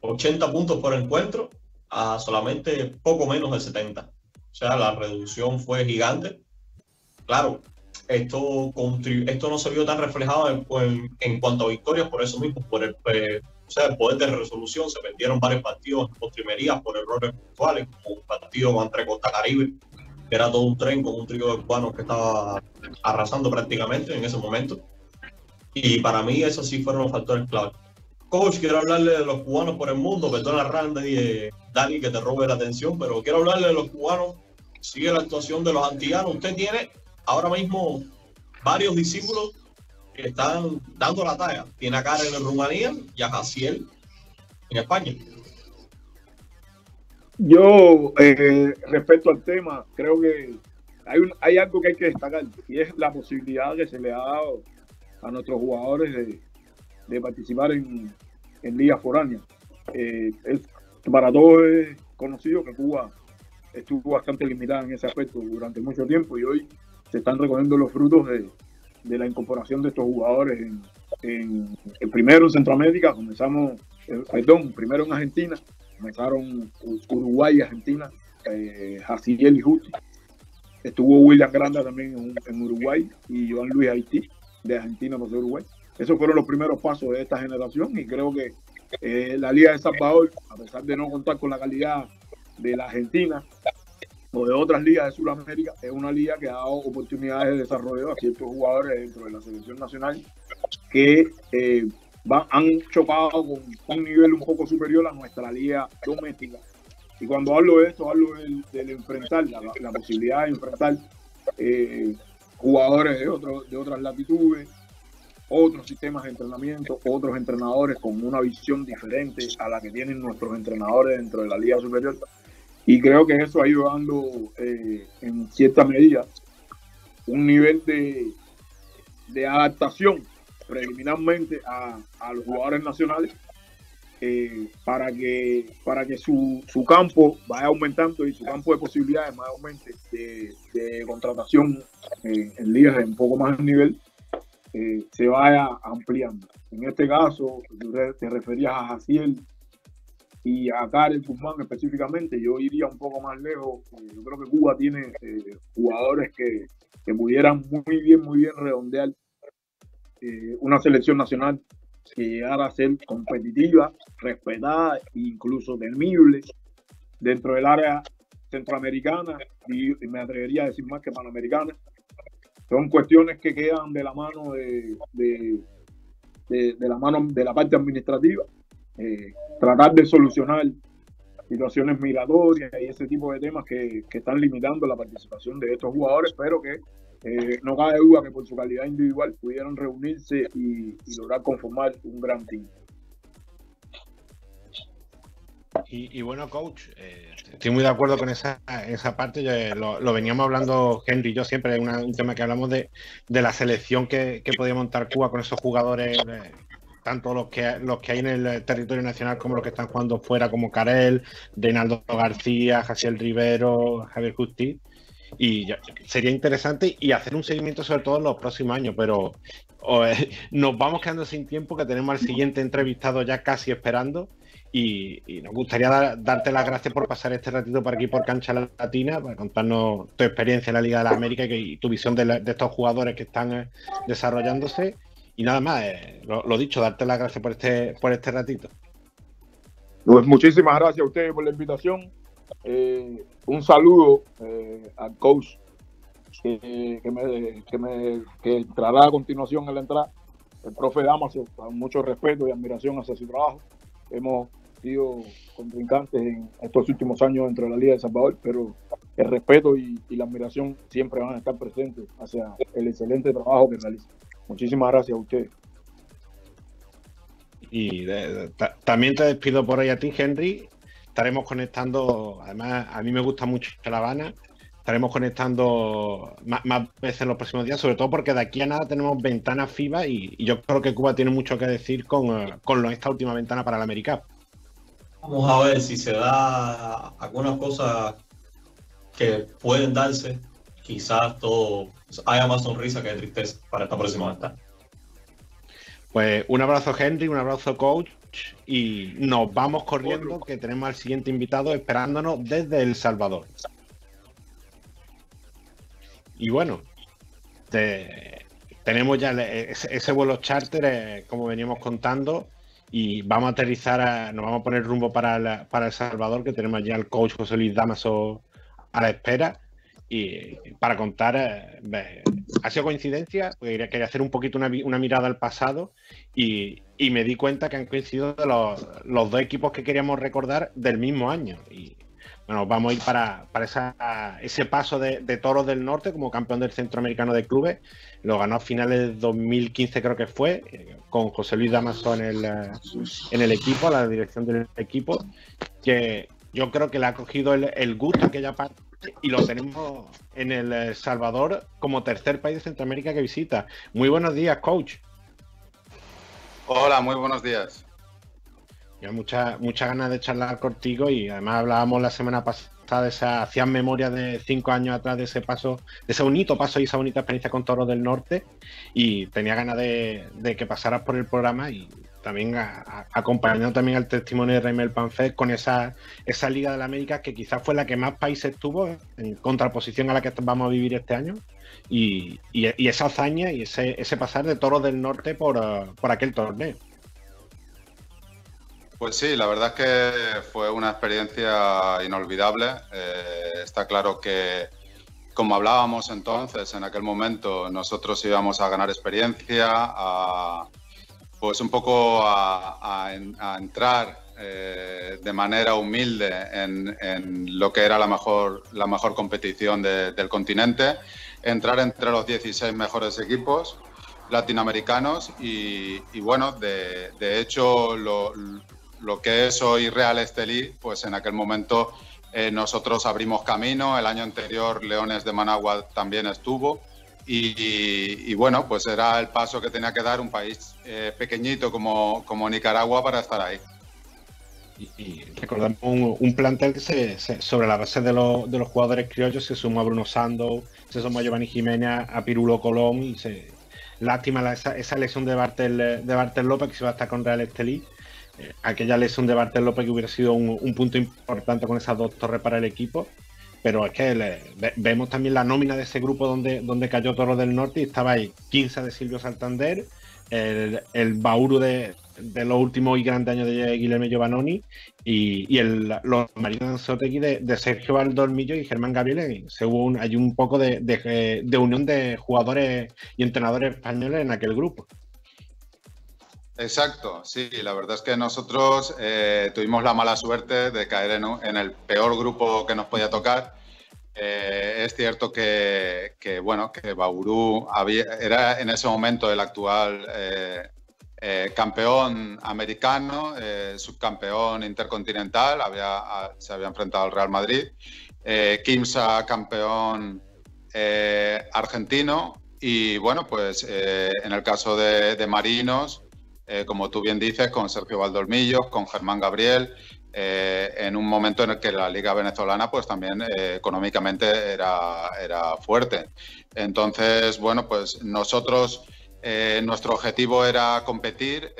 80 puntos por encuentro a solamente poco menos de 70. O sea, la reducción fue gigante. Claro, esto, esto no se vio tan reflejado en, en, en, cuanto a victorias por eso mismo, por el, eh, o sea, el poder de resolución. Se perdieron varios partidos en postrimerías por errores puntuales, como un partido contra Costa Caribe, que era todo un tren con un trío de cubanos que estaba arrasando prácticamente en ese momento. Y para mí esos sí fueron los factores clave. Coach, quiero hablarle de los cubanos por el mundo, perdona Randy eh, Dani que te robe la atención, pero quiero hablarle de los cubanos sigue la actuación de los antillanos. Usted tiene ahora mismo varios discípulos que están dando la talla. Tiene a Karen en Rumanía y a Jaciel en España. Yo, eh, respecto al tema, creo que hay, un, hay algo que hay que destacar y es la posibilidad que se le ha dado a nuestros jugadores de, de participar en, en ligas foráneas. Eh, es, para todos es conocido que Cuba estuvo bastante limitada en ese aspecto durante mucho tiempo y hoy se están recogiendo los frutos de, de la incorporación de estos jugadores en, en, primero en Centroamérica, comenzamos, eh, perdón, primero en Argentina, comenzaron Uruguay y Argentina, eh, Jaciel y Justi. Estuvo William Granda también en, Uruguay y Joan Luis Haití de Argentina por Uruguay. Esos fueron los primeros pasos de esta generación y creo que eh, la Liga de Salvador, a pesar de no contar con la calidad de la Argentina o de otras ligas de Sudamérica, es una liga que ha dado oportunidades de desarrollo a ciertos jugadores dentro de la selección nacional que eh, han chocado con un nivel un poco superior a nuestra liga doméstica. Y cuando hablo de esto, hablo del, enfrentar, la, la, posibilidad de enfrentar eh, jugadores de otras latitudes, otros sistemas de entrenamiento, otros entrenadores con una visión diferente a la que tienen nuestros entrenadores dentro de la Liga Superior. Y creo que eso ha ido dando, eh, en cierta medida, un nivel de, de adaptación preliminarmente a, a, los jugadores nacionales eh, para que, para que su, su, campo vaya aumentando y su campo de posibilidades más aumente de, de contratación eh, en ligas de un poco más nivel eh, se vaya ampliando. En este caso, te referías a Jaciel y a Karen Guzmán específicamente, yo iría un poco más lejos. Yo creo que Cuba tiene eh, jugadores que, que, pudieran muy bien, muy bien redondear eh, una selección nacional que llegara a ser competitiva, respetada e incluso temible dentro del área centroamericana y me atrevería a decir más que panamericana son cuestiones que quedan de la mano de, de, de, la mano de la parte administrativa. Eh, tratar de solucionar situaciones migratorias y ese tipo de temas que, que están limitando la participación de estos jugadores, pero que eh, no cabe duda que por su calidad individual pudieron reunirse y lograr conformar un gran team. Y, bueno, coach, eh, estoy muy de acuerdo con esa, esa parte. Yo, eh, lo, veníamos hablando Henry y yo siempre, es un tema que hablamos de, de la selección que, que, podía montar Cuba con esos jugadores, eh, tanto los que, los que hay en el territorio nacional como los que están jugando fuera, como Carel, Reinaldo García, Jaciel Rivero, Javier Justi. Y ya, sería interesante y hacer un seguimiento sobre todo en los próximos años, pero nos vamos quedando sin tiempo que tenemos al siguiente entrevistado ya casi esperando. Y, nos gustaría dar, darte las gracias por pasar este ratito por aquí por Cancha Latina, para contarnos tu experiencia en la Liga de la América y, y tu visión de, la, de, estos jugadores que están eh, desarrollándose. Y nada más, eh, lo, dicho, darte las gracias por este, por este ratito. Pues muchísimas gracias a ustedes por la invitación. Eh, un saludo eh, al coach que, me, que, me, entrará a continuación en la entrada, el profe Damaso, con mucho respeto y admiración hacia su trabajo. Hemos sido contrincantes en estos últimos años dentro de la Liga de Salvador, pero el respeto y, la admiración siempre van a estar presentes hacia el excelente trabajo que realiza. Muchísimas gracias a ustedes. Y de, también te despido por ahí a ti, Henry. Estaremos conectando, además a mí me gusta mucho La Habana, estaremos conectando más, más, veces en los próximos días, sobre todo porque de aquí a nada tenemos ventanas FIBA y, y yo creo que Cuba tiene mucho que decir con, con esta última ventana para el América. Vamos a ver si se da algunas cosas que pueden darse. Quizás todo haya más sonrisa que tristeza para esta próxima ventana. Pues un abrazo Henry, un abrazo coach y nos vamos corriendo que tenemos al siguiente invitado esperándonos desde El Salvador. Y bueno, te, tenemos ya ese, vuelo charter, eh, como veníamos contando, y vamos a aterrizar, a, nos vamos a poner rumbo para, para El Salvador, que tenemos ya al coach José Luis Damaso a la espera. Y para contar, eh, ha sido coincidencia, quería, quería hacer un poquito una, mirada al pasado y, y, me di cuenta que han coincidido los, los, dos equipos que queríamos recordar del mismo año. Y bueno, vamos a ir para, para ese paso de, de, Toros del Norte como campeón del Centroamericano de Clubes. Lo ganó a finales de 2015, creo que fue, eh, con José Luis Damaso en el, eh, en el equipo, la dirección del equipo, que yo creo que le ha cogido el, gusto a aquella parte y lo tenemos en El Salvador como tercer país de Centroamérica que visita. Muy buenos días, coach. Hola, muy buenos días. Ya muchas mucha ganas de charlar contigo y además hablábamos la semana pasada de esa, hacían memoria de cinco años atrás de ese paso, de ese bonito paso y esa bonita experiencia con Toro del Norte y tenía ganas de, que pasaras por el programa y también a, acompañando también al testimonio de Raimel Panfet con esa, esa Liga de la América que quizás fue la que más países tuvo en contraposición a la que vamos a vivir este año y, y, y esa hazaña y ese, ese, pasar de Toros del Norte por, por aquel torneo. Pues sí, la verdad es que fue una experiencia inolvidable. Eh, está claro que, como hablábamos entonces, en aquel momento, nosotros íbamos a ganar experiencia, a, pues un poco a, entrar eh, de manera humilde en, en, lo que era la mejor, la mejor competición de, del continente, entrar entre los 16 mejores equipos latinoamericanos y, y bueno, de, de hecho lo, lo que es hoy Real Estelí, pues en aquel momento eh, nosotros abrimos camino. El año anterior Leones de Managua también estuvo. Y, bueno, pues era el paso que tenía que dar un país eh, pequeñito como, como, Nicaragua para estar ahí. Y, y recordamos un, plantel que se, sobre la base de, lo, de, los jugadores criollos se sumó a Bruno Sando, se sumó a Giovanni Jiménez, a Pirulo Colón. Lástima esa, esa, lesión de Bartel, de Bartel López que se va a estar con Real Estelí aquella lesión de Bartel López que hubiera sido un, un, punto importante con esas dos torres para el equipo. Pero es que le, ve, vemos también la nómina de ese grupo donde, donde cayó Toro del Norte y estaba ahí 15 de Silvio Santander, el, el de, de, los últimos y grandes años de Guillermo Giovannoni y, y el, los marinos de, de, de Sergio Valdolmillo y Germán Gabriel. Se hubo un, hay un poco de, de unión de jugadores y entrenadores españoles en aquel grupo. Exacto, sí, la verdad es que nosotros eh, tuvimos la mala suerte de caer en, en, el peor grupo que nos podía tocar. Eh, es cierto que, bueno, que Bauru había, era en ese momento el actual eh, campeón americano, subcampeón intercontinental, había, se había enfrentado al Real Madrid, Kimsa campeón argentino y bueno, pues en el caso de, de Marinos, eh, como tú bien dices, con Sergio Valdolmillo, con Germán Gabriel, eh, en un momento en el que la liga venezolana pues también eh, económicamente era, era, fuerte. Entonces, bueno, pues nosotros, nuestro objetivo era competir.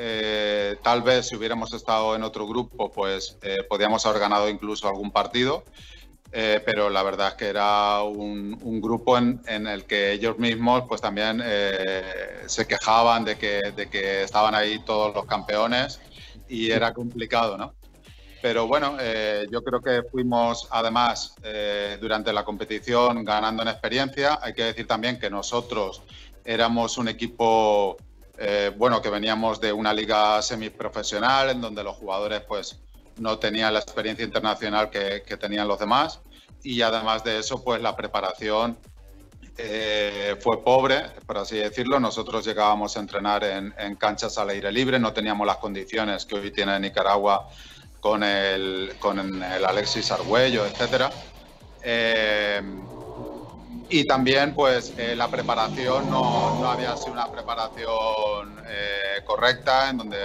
tal vez si hubiéramos estado en otro grupo, pues podíamos haber ganado incluso algún partido. Eh, pero la verdad es que era un, un grupo en, en, el que ellos mismos pues también eh, se quejaban de que, de que, estaban ahí todos los campeones y era complicado, ¿no? Pero bueno, eh, yo creo que fuimos además eh, durante la competición ganando en experiencia. Hay que decir también que nosotros éramos un equipo, bueno, que veníamos de una liga semiprofesional en donde los jugadores pues no tenía la experiencia internacional que, tenían los demás y además de eso, pues la preparación eh, fue pobre, por así decirlo. Nosotros llegábamos a entrenar en, canchas al aire libre, no teníamos las condiciones que hoy tiene Nicaragua con el, con el Alexis Argüello, etc. Eh, y también, pues, eh, la preparación no, no, había sido una preparación correcta, en donde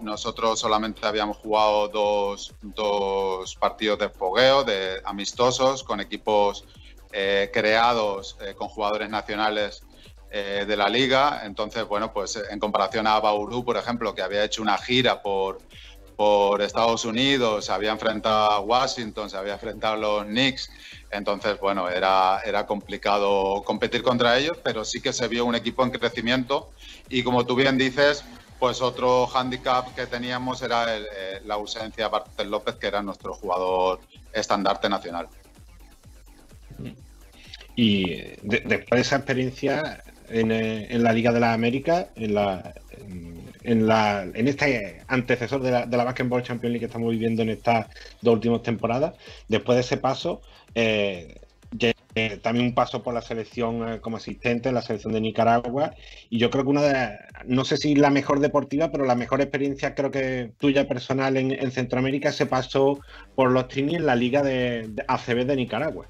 nosotros solamente habíamos jugado dos, dos partidos de fogueo, de amistosos, con equipos eh, creados eh, con jugadores nacionales eh, de la liga. Entonces, bueno, pues en comparación a Bauru, por ejemplo, que había hecho una gira por, por Estados Unidos, se había enfrentado a Washington, se había enfrentado a los Knicks. Entonces, bueno, era, era complicado competir contra ellos, pero sí que se vio un equipo en crecimiento. Y como tú bien dices, pues otro hándicap que teníamos era el, eh, la ausencia de Bartel López, que era nuestro jugador estandarte nacional. Y de, después de esa experiencia en, eh, en, la Liga de la América, en, la, en, en, la, en este antecesor de la, de la Basketball Champions League que estamos viviendo en estas dos últimas temporadas. Después de ese paso, eh, también un paso por la selección eh, como asistente, la selección de Nicaragua. Y yo creo que una de, no sé si la mejor deportiva, pero la mejor experiencia creo que tuya personal en, Centroamérica se pasó por los trinis en la liga de, ACB de Nicaragua.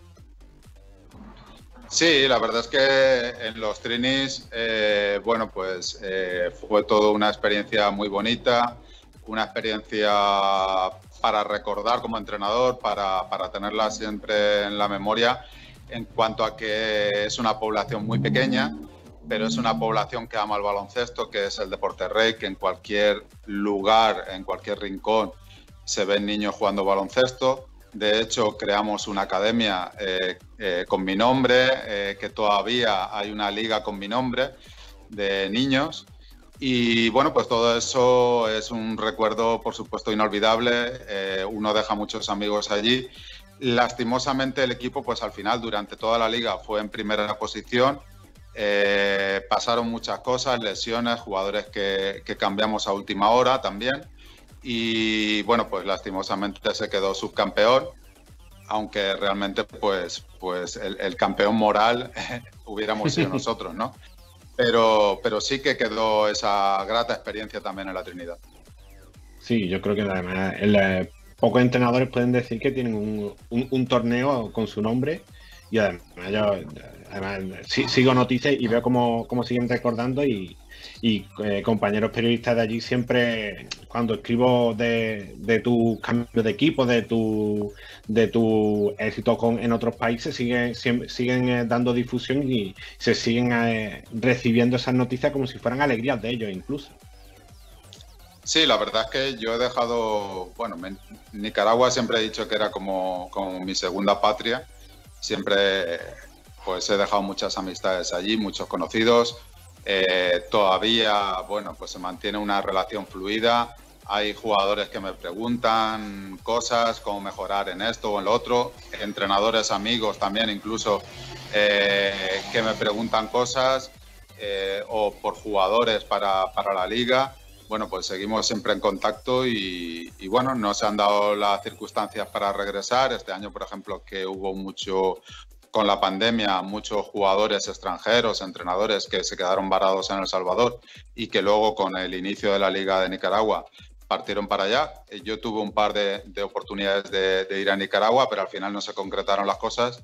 Sí, la verdad es que en los trinis, eh, bueno, pues eh, fue todo una experiencia muy bonita, una experiencia para recordar como entrenador, para, para tenerla siempre en la memoria en cuanto a que es una población muy pequeña, pero es una población que ama el baloncesto, que es el deporte rey, que en cualquier lugar, en cualquier rincón, se ven niños jugando baloncesto. De hecho, creamos una academia eh, eh, con mi nombre, eh, que todavía hay una liga con mi nombre de niños. Y bueno, pues todo eso es un recuerdo, por supuesto, inolvidable. uno deja muchos amigos allí Lastimosamente el equipo, pues al final, durante toda la liga fue en primera posición. Eh, pasaron muchas cosas, lesiones, jugadores que, cambiamos a última hora también. Y bueno, pues lastimosamente se quedó subcampeón, aunque realmente pues, pues el, campeón moral hubiéramos sido nosotros, ¿no? Pero, pero sí que quedó esa grata experiencia también en la Trinidad. Sí, yo creo que además pocos entrenadores pueden decir que tienen un, torneo con su nombre y además yo sigo noticias y veo cómo, siguen recordando y, eh, compañeros periodistas de allí siempre cuando escribo de, de tu cambio de equipo, de tu de tu éxito con, en otros países, siguen, siguen eh, dando difusión y se siguen eh, recibiendo esas noticias como si fueran alegrías de ellos incluso. Sí, la verdad es que yo he dejado, bueno, Nicaragua siempre he dicho que era como, mi segunda patria. Siempre pues he dejado muchas amistades allí, muchos conocidos. Eh, todavía, bueno, pues se mantiene una relación fluida. Hay jugadores que me preguntan cosas, cómo mejorar en esto o en lo otro. Entrenadores, amigos también incluso eh, que me preguntan cosas eh, o por jugadores para, para la liga bueno, pues seguimos siempre en contacto y, bueno, no se han dado las circunstancias para regresar. Este año, por ejemplo, que hubo mucho, con la pandemia, muchos jugadores extranjeros, entrenadores que se quedaron varados en El Salvador y que luego con el inicio de la Liga de Nicaragua partieron para allá. Yo tuve un par de, oportunidades de, ir a Nicaragua, pero al final no se concretaron las cosas.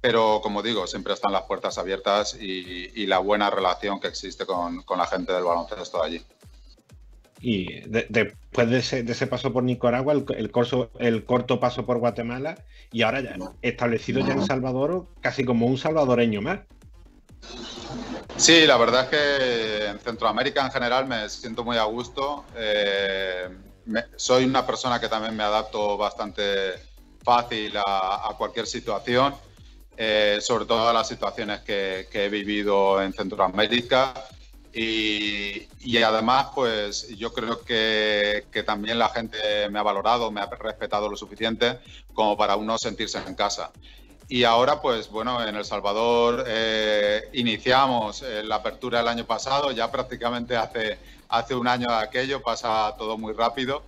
Pero como digo, siempre están las puertas abiertas y, la buena relación que existe con, la gente del baloncesto allí. Y después de ese, paso por Nicaragua, el, el, corto paso por Guatemala, y ahora ya establecido ya en Salvador, casi como un salvadoreño más. Sí, la verdad es que en Centroamérica en general me siento muy a gusto. Eh, soy una persona que también me adapto bastante fácil a, cualquier situación, eh, sobre todo a las situaciones que he vivido en Centroamérica. Y, además, pues yo creo que, también la gente me ha valorado, me ha respetado lo suficiente como para uno sentirse en casa. Y ahora, pues bueno, en El Salvador eh, iniciamos eh, la apertura el año pasado, ya prácticamente hace, hace un año de aquello, pasa todo muy rápido.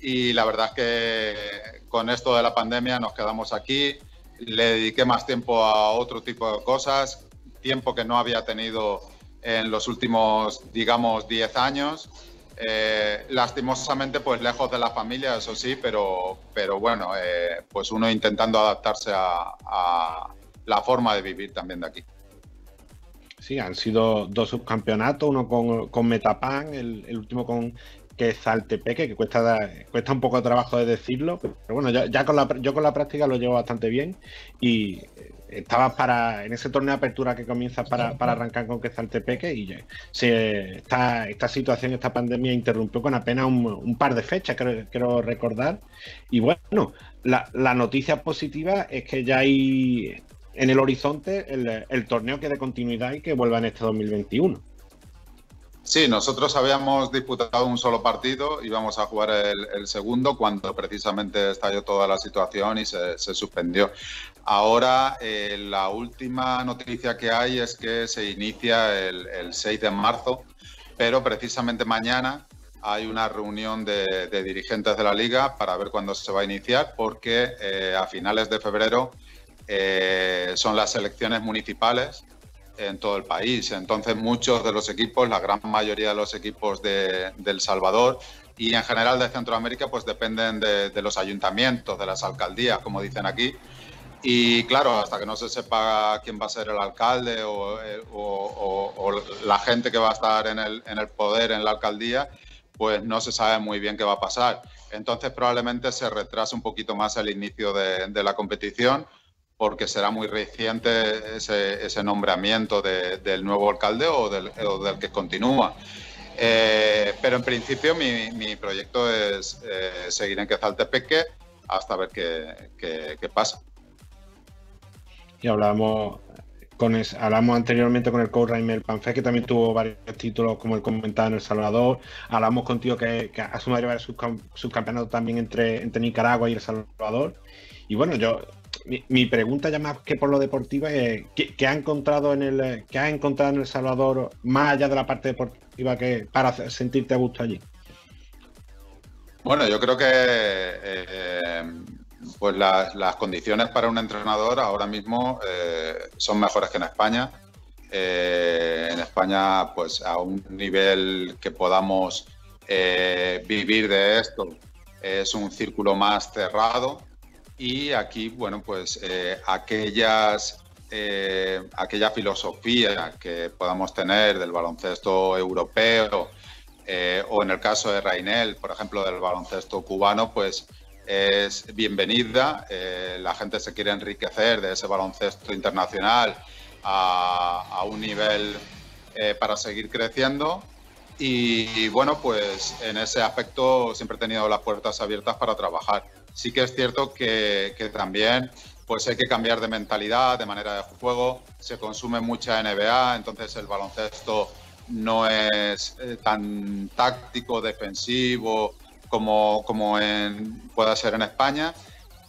Y la verdad es que con esto de la pandemia nos quedamos aquí, le dediqué más tiempo a otro tipo de cosas, tiempo que no había tenido en los últimos, digamos, 10 años. Eh, lastimosamente, pues lejos de la familia, eso sí, pero, pero bueno, eh, pues uno intentando adaptarse a, la forma de vivir también de aquí. Sí, han sido dos subcampeonatos, uno con, con Metapan, el, último con que Saltepeque, que cuesta, cuesta un poco de trabajo de decirlo, pero bueno, ya con la, yo con la práctica lo llevo bastante bien y estabas para en ese torneo de apertura que comienza para, arrancar con Quetzaltepeque y se, esta, esta situación, esta pandemia interrumpió con apenas un, par de fechas, quiero, recordar. Y bueno, la, noticia positiva es que ya hay en el horizonte el, el torneo que de continuidad y que vuelva en este 2021. Sí, nosotros habíamos disputado un solo partido, íbamos a jugar el, segundo cuando precisamente estalló toda la situación y se, suspendió. Ahora, eh, la última noticia que hay es que se inicia el, 6 de marzo pero precisamente mañana hay una reunión de, dirigentes de la liga para ver cuándo se va a iniciar, porque eh, a finales de febrero eh, son las elecciones municipales en todo el país. Entonces muchos de los equipos, la gran mayoría de los equipos de, El Salvador y en general de Centroamérica, pues dependen de, los ayuntamientos, de las alcaldías, como dicen aquí. Y claro, hasta que no se sepa quién va a ser el alcalde o, eh, la gente que va a estar en el, en el, poder en la alcaldía, pues no se sabe muy bien qué va a pasar. Entonces probablemente se retrase un poquito más el inicio de, de la competición porque será muy reciente ese, nombramiento del nuevo alcalde o del, que continúa. Eh, pero en principio mi, proyecto es eh, seguir en Quezaltepeque hasta ver qué, pasa. Y hablamos, con hablamos anteriormente con el coach Raimel Panfe, que también tuvo varios títulos, como el comentado en El Salvador. Hablamos contigo que, que ha sumado varios subcampeonatos también entre, entre Nicaragua y El Salvador. Y bueno, yo mi, pregunta ya más que por lo deportivo es ¿qué, ha encontrado en el ha encontrado en el Salvador más allá de la parte deportiva que para sentirte a gusto allí? Bueno, yo creo que eh, pues las, condiciones para un entrenador ahora mismo eh, son mejores que en España. Eh, en España, pues a un nivel que podamos vivir de esto, es un círculo más cerrado y aquí, bueno, pues eh, aquellas, eh, aquella filosofía que podamos tener del baloncesto europeo eh, o en el caso de Rainel, por ejemplo, del baloncesto cubano, pues es bienvenida. la gente se quiere enriquecer de ese baloncesto internacional a, un nivel para seguir creciendo. Y bueno, pues en ese aspecto siempre he tenido las puertas abiertas para trabajar sí que es cierto que, también pues hay que cambiar de mentalidad, de manera de juego. Se consume mucha NBA, entonces el baloncesto no es eh, tan táctico, defensivo como, como en, pueda ser en España.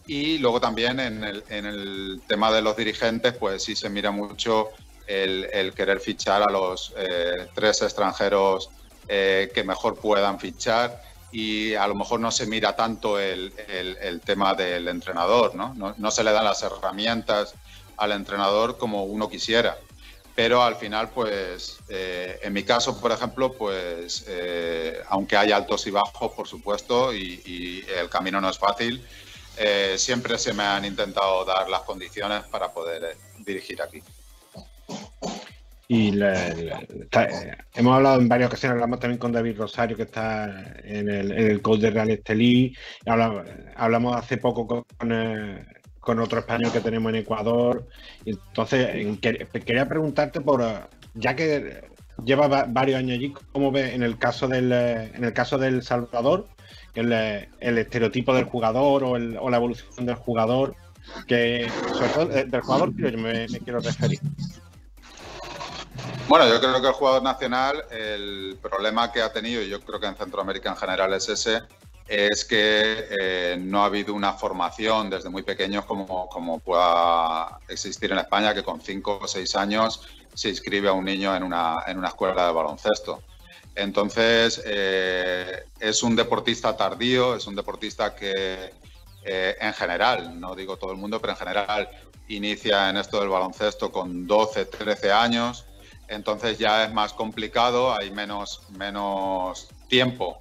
Y luego también en el, tema de los dirigentes, pues sí se mira mucho el, querer fichar a los eh, tres extranjeros eh, que mejor puedan fichar y a lo mejor no se mira tanto el, tema del entrenador, ¿no? ¿no? se le dan las herramientas al entrenador como uno quisiera. Pero al final, pues, eh, en mi caso, por ejemplo, pues, eh, aunque hay altos y bajos, por supuesto, y, el camino no es fácil, eh, siempre se me han intentado dar las condiciones para poder dirigir aquí. Y hemos hablado en varias ocasiones, hablamos también con David Rosario, que está en el, en de Real Estelí. Hablamos, hace poco con, con, otro español que tenemos en Ecuador. Entonces, quería preguntarte por, eh, ya que lleva varios años allí, ¿cómo ve en el caso del, en el caso del Salvador, el, el estereotipo del jugador o, o, la evolución del jugador? Que, del jugador, yo me quiero referir. Bueno, yo creo que el jugador nacional, el problema que ha tenido, y yo creo que en Centroamérica en general es ese, es que eh, no ha habido una formación desde muy pequeños como, pueda existir en España, que con cinco o seis años se inscribe a un niño en una, en una escuela de baloncesto. Entonces, eh, es un deportista tardío, es un deportista que eh, en general, no digo todo el mundo, pero en general inicia en esto del baloncesto con 12, 13 años entonces ya es más complicado, hay menos, menos tiempo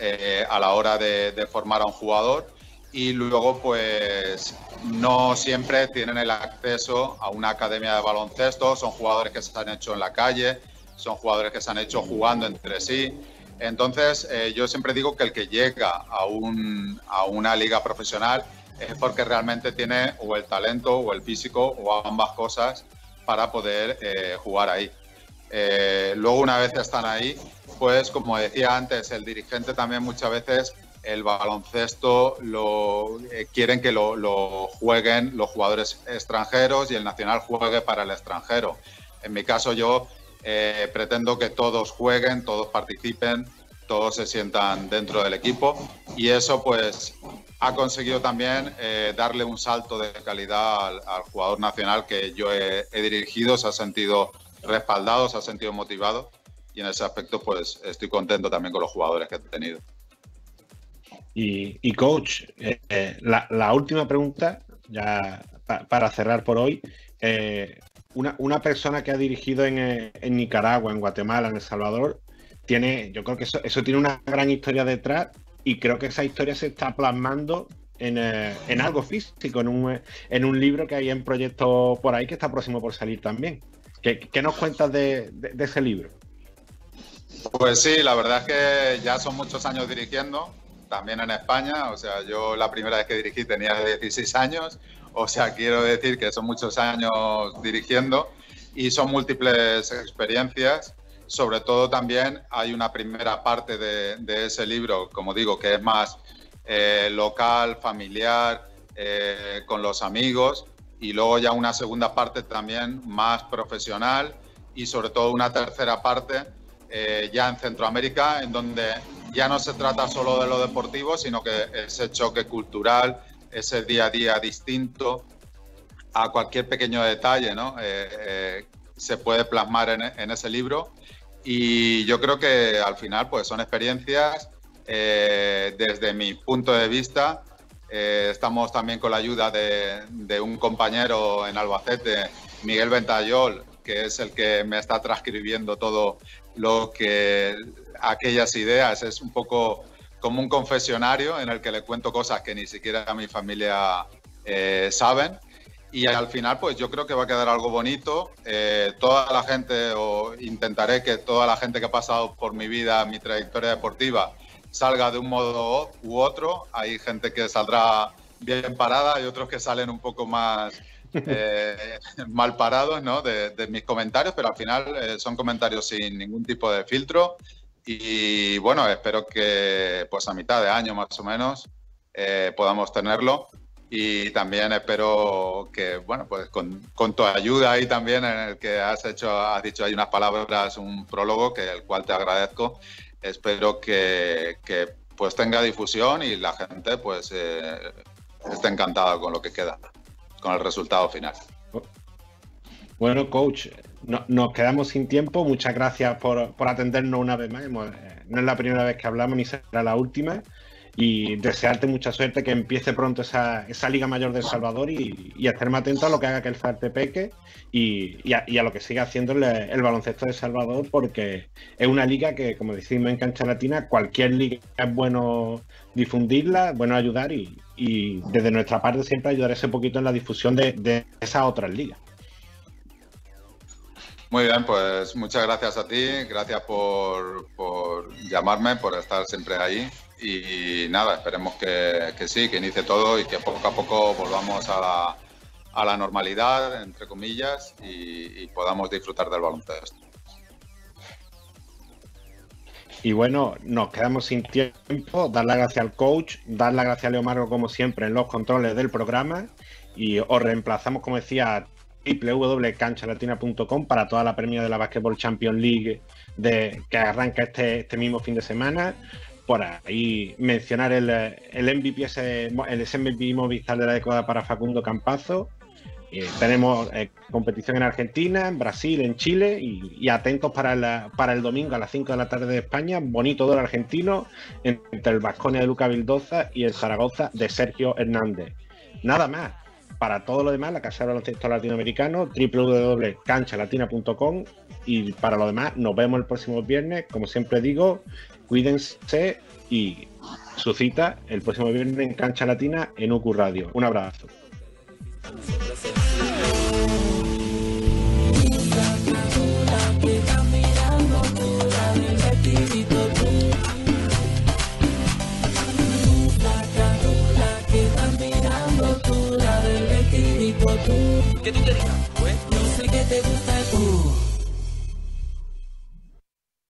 eh, a la hora de, formar a un jugador y luego pues no siempre tienen el acceso a una academia de baloncesto, son jugadores que se han hecho en la calle, son jugadores que se han hecho jugando entre sí. Entonces eh, yo siempre digo que el que llega a, un, a una liga profesional es porque realmente tiene o el talento o el físico o ambas cosas para poder eh, jugar ahí. Luego, una vez están ahí, pues como decía antes, el dirigente también muchas veces el baloncesto lo eh, quieren que lo, jueguen los jugadores extranjeros y el nacional juegue para el extranjero. En mi caso, yo eh, pretendo que todos jueguen, todos participen, todos se sientan dentro del equipo y eso, pues, ha conseguido también darle un salto de calidad al, jugador nacional que yo he dirigido, se ha sentido respaldado, se ha sentido motivado y en ese aspecto pues estoy contento también con los jugadores que he tenido. Y, coach, eh, eh, la, última pregunta, ya para cerrar por hoy. Eh, una, persona que ha dirigido en, Nicaragua, en Guatemala, en El Salvador, tiene, yo creo que eso, eso tiene una gran historia detrás y creo que esa historia se está plasmando en, algo físico, en un, en un libro que hay en proyecto por ahí que está próximo por salir también. ¿Qué, nos cuentas de, ese libro? Pues sí, la verdad es que ya son muchos años dirigiendo también en España. O sea, yo la primera vez que dirigí tenía 16 años. O sea, quiero decir que son muchos años dirigiendo y son múltiples experiencias. Sobre todo también hay una primera parte de, ese libro, como digo, que es más eh, local, familiar, eh, con los amigos. Y luego ya una segunda parte también más profesional y sobre todo una tercera parte eh, ya en Centroamérica, en donde ya no se trata solo de lo deportivo, sino que ese choque cultural, ese día a día distinto a cualquier pequeño detalle, ¿no? Eh, eh, se puede plasmar en, ese libro. Y yo creo que al final, pues son experiencias, eh, desde mi punto de vista, estamos también con la ayuda de, de, un compañero en Albacete, Miguel Ventayol, que es el que me está transcribiendo todo lo que aquellas ideas. Es un poco como un confesionario en el que le cuento cosas que ni siquiera mi familia eh, saben. Y al final, pues yo creo que va a quedar algo bonito. Eh, toda la gente, o intentaré que toda la gente que ha pasado por mi vida, mi trayectoria deportiva, salga de un modo u otro. Hay gente que saldrá bien parada y otros que salen un poco más eh, mal parados ¿no? de, mis comentarios, pero al final son comentarios sin ningún tipo de filtro y bueno, espero que pues a mitad de año más o menos eh, podamos tenerlo. Y también espero que, bueno, pues con, tu ayuda ahí también en el que has hecho, has dicho ahí unas palabras, un prólogo, que el cual te agradezco. Espero que, que pues tenga difusión y la gente pues eh, esté encantada con lo que queda, con el resultado final. Bueno, coach, nos quedamos sin tiempo. Muchas gracias por, atendernos una vez más. Eh, no es la primera vez que hablamos ni será la última. Y desearte mucha suerte, que empiece pronto esa, Liga Mayor de El Salvador y, y estarme atento a lo que haga que el Farte peque y, a, lo que siga haciendo el, baloncesto de El Salvador, porque es una liga que, como decimos en Cancha Latina, cualquier liga es bueno difundirla, bueno ayudar y, desde nuestra parte siempre ayudar ese poquito en la difusión de, de esas otras ligas. Muy bien, pues muchas gracias a ti, gracias por, llamarme, por estar siempre ahí y nada, esperemos que, sí, que inicie todo y que poco a poco volvamos a la, normalidad, entre comillas, y, podamos disfrutar del baloncesto. Y bueno, nos quedamos sin tiempo. Dar las gracias al coach, dar las gracias a Leo Margo, como siempre, en los controles del programa. Y os reemplazamos, como decía, www.canchalatina.com para toda la premia de la Basketball Champions League de, que arranca este, este mismo fin de semana. Por ahí mencionar el, el MVP, el MVP Movistar de la década para Facundo Campazo. Eh, tenemos eh, competición en Argentina, en Brasil, en Chile y, atentos para, el domingo a las 5 de la tarde de España. Bonito duelo argentino entre el Vasconia de Luca Vildoza y el Zaragoza de Sergio Hernández. Nada más para todo lo demás, la Casa de Baloncesto Latinoamericano, www.canchalatina.com y para lo demás, nos vemos el próximo viernes. Como siempre digo, cuídense y su cita el próximo viernes en Cancha Latina en UQ Radio. Un abrazo. ¿Qué tú querías? Pues, no sé qué te gusta.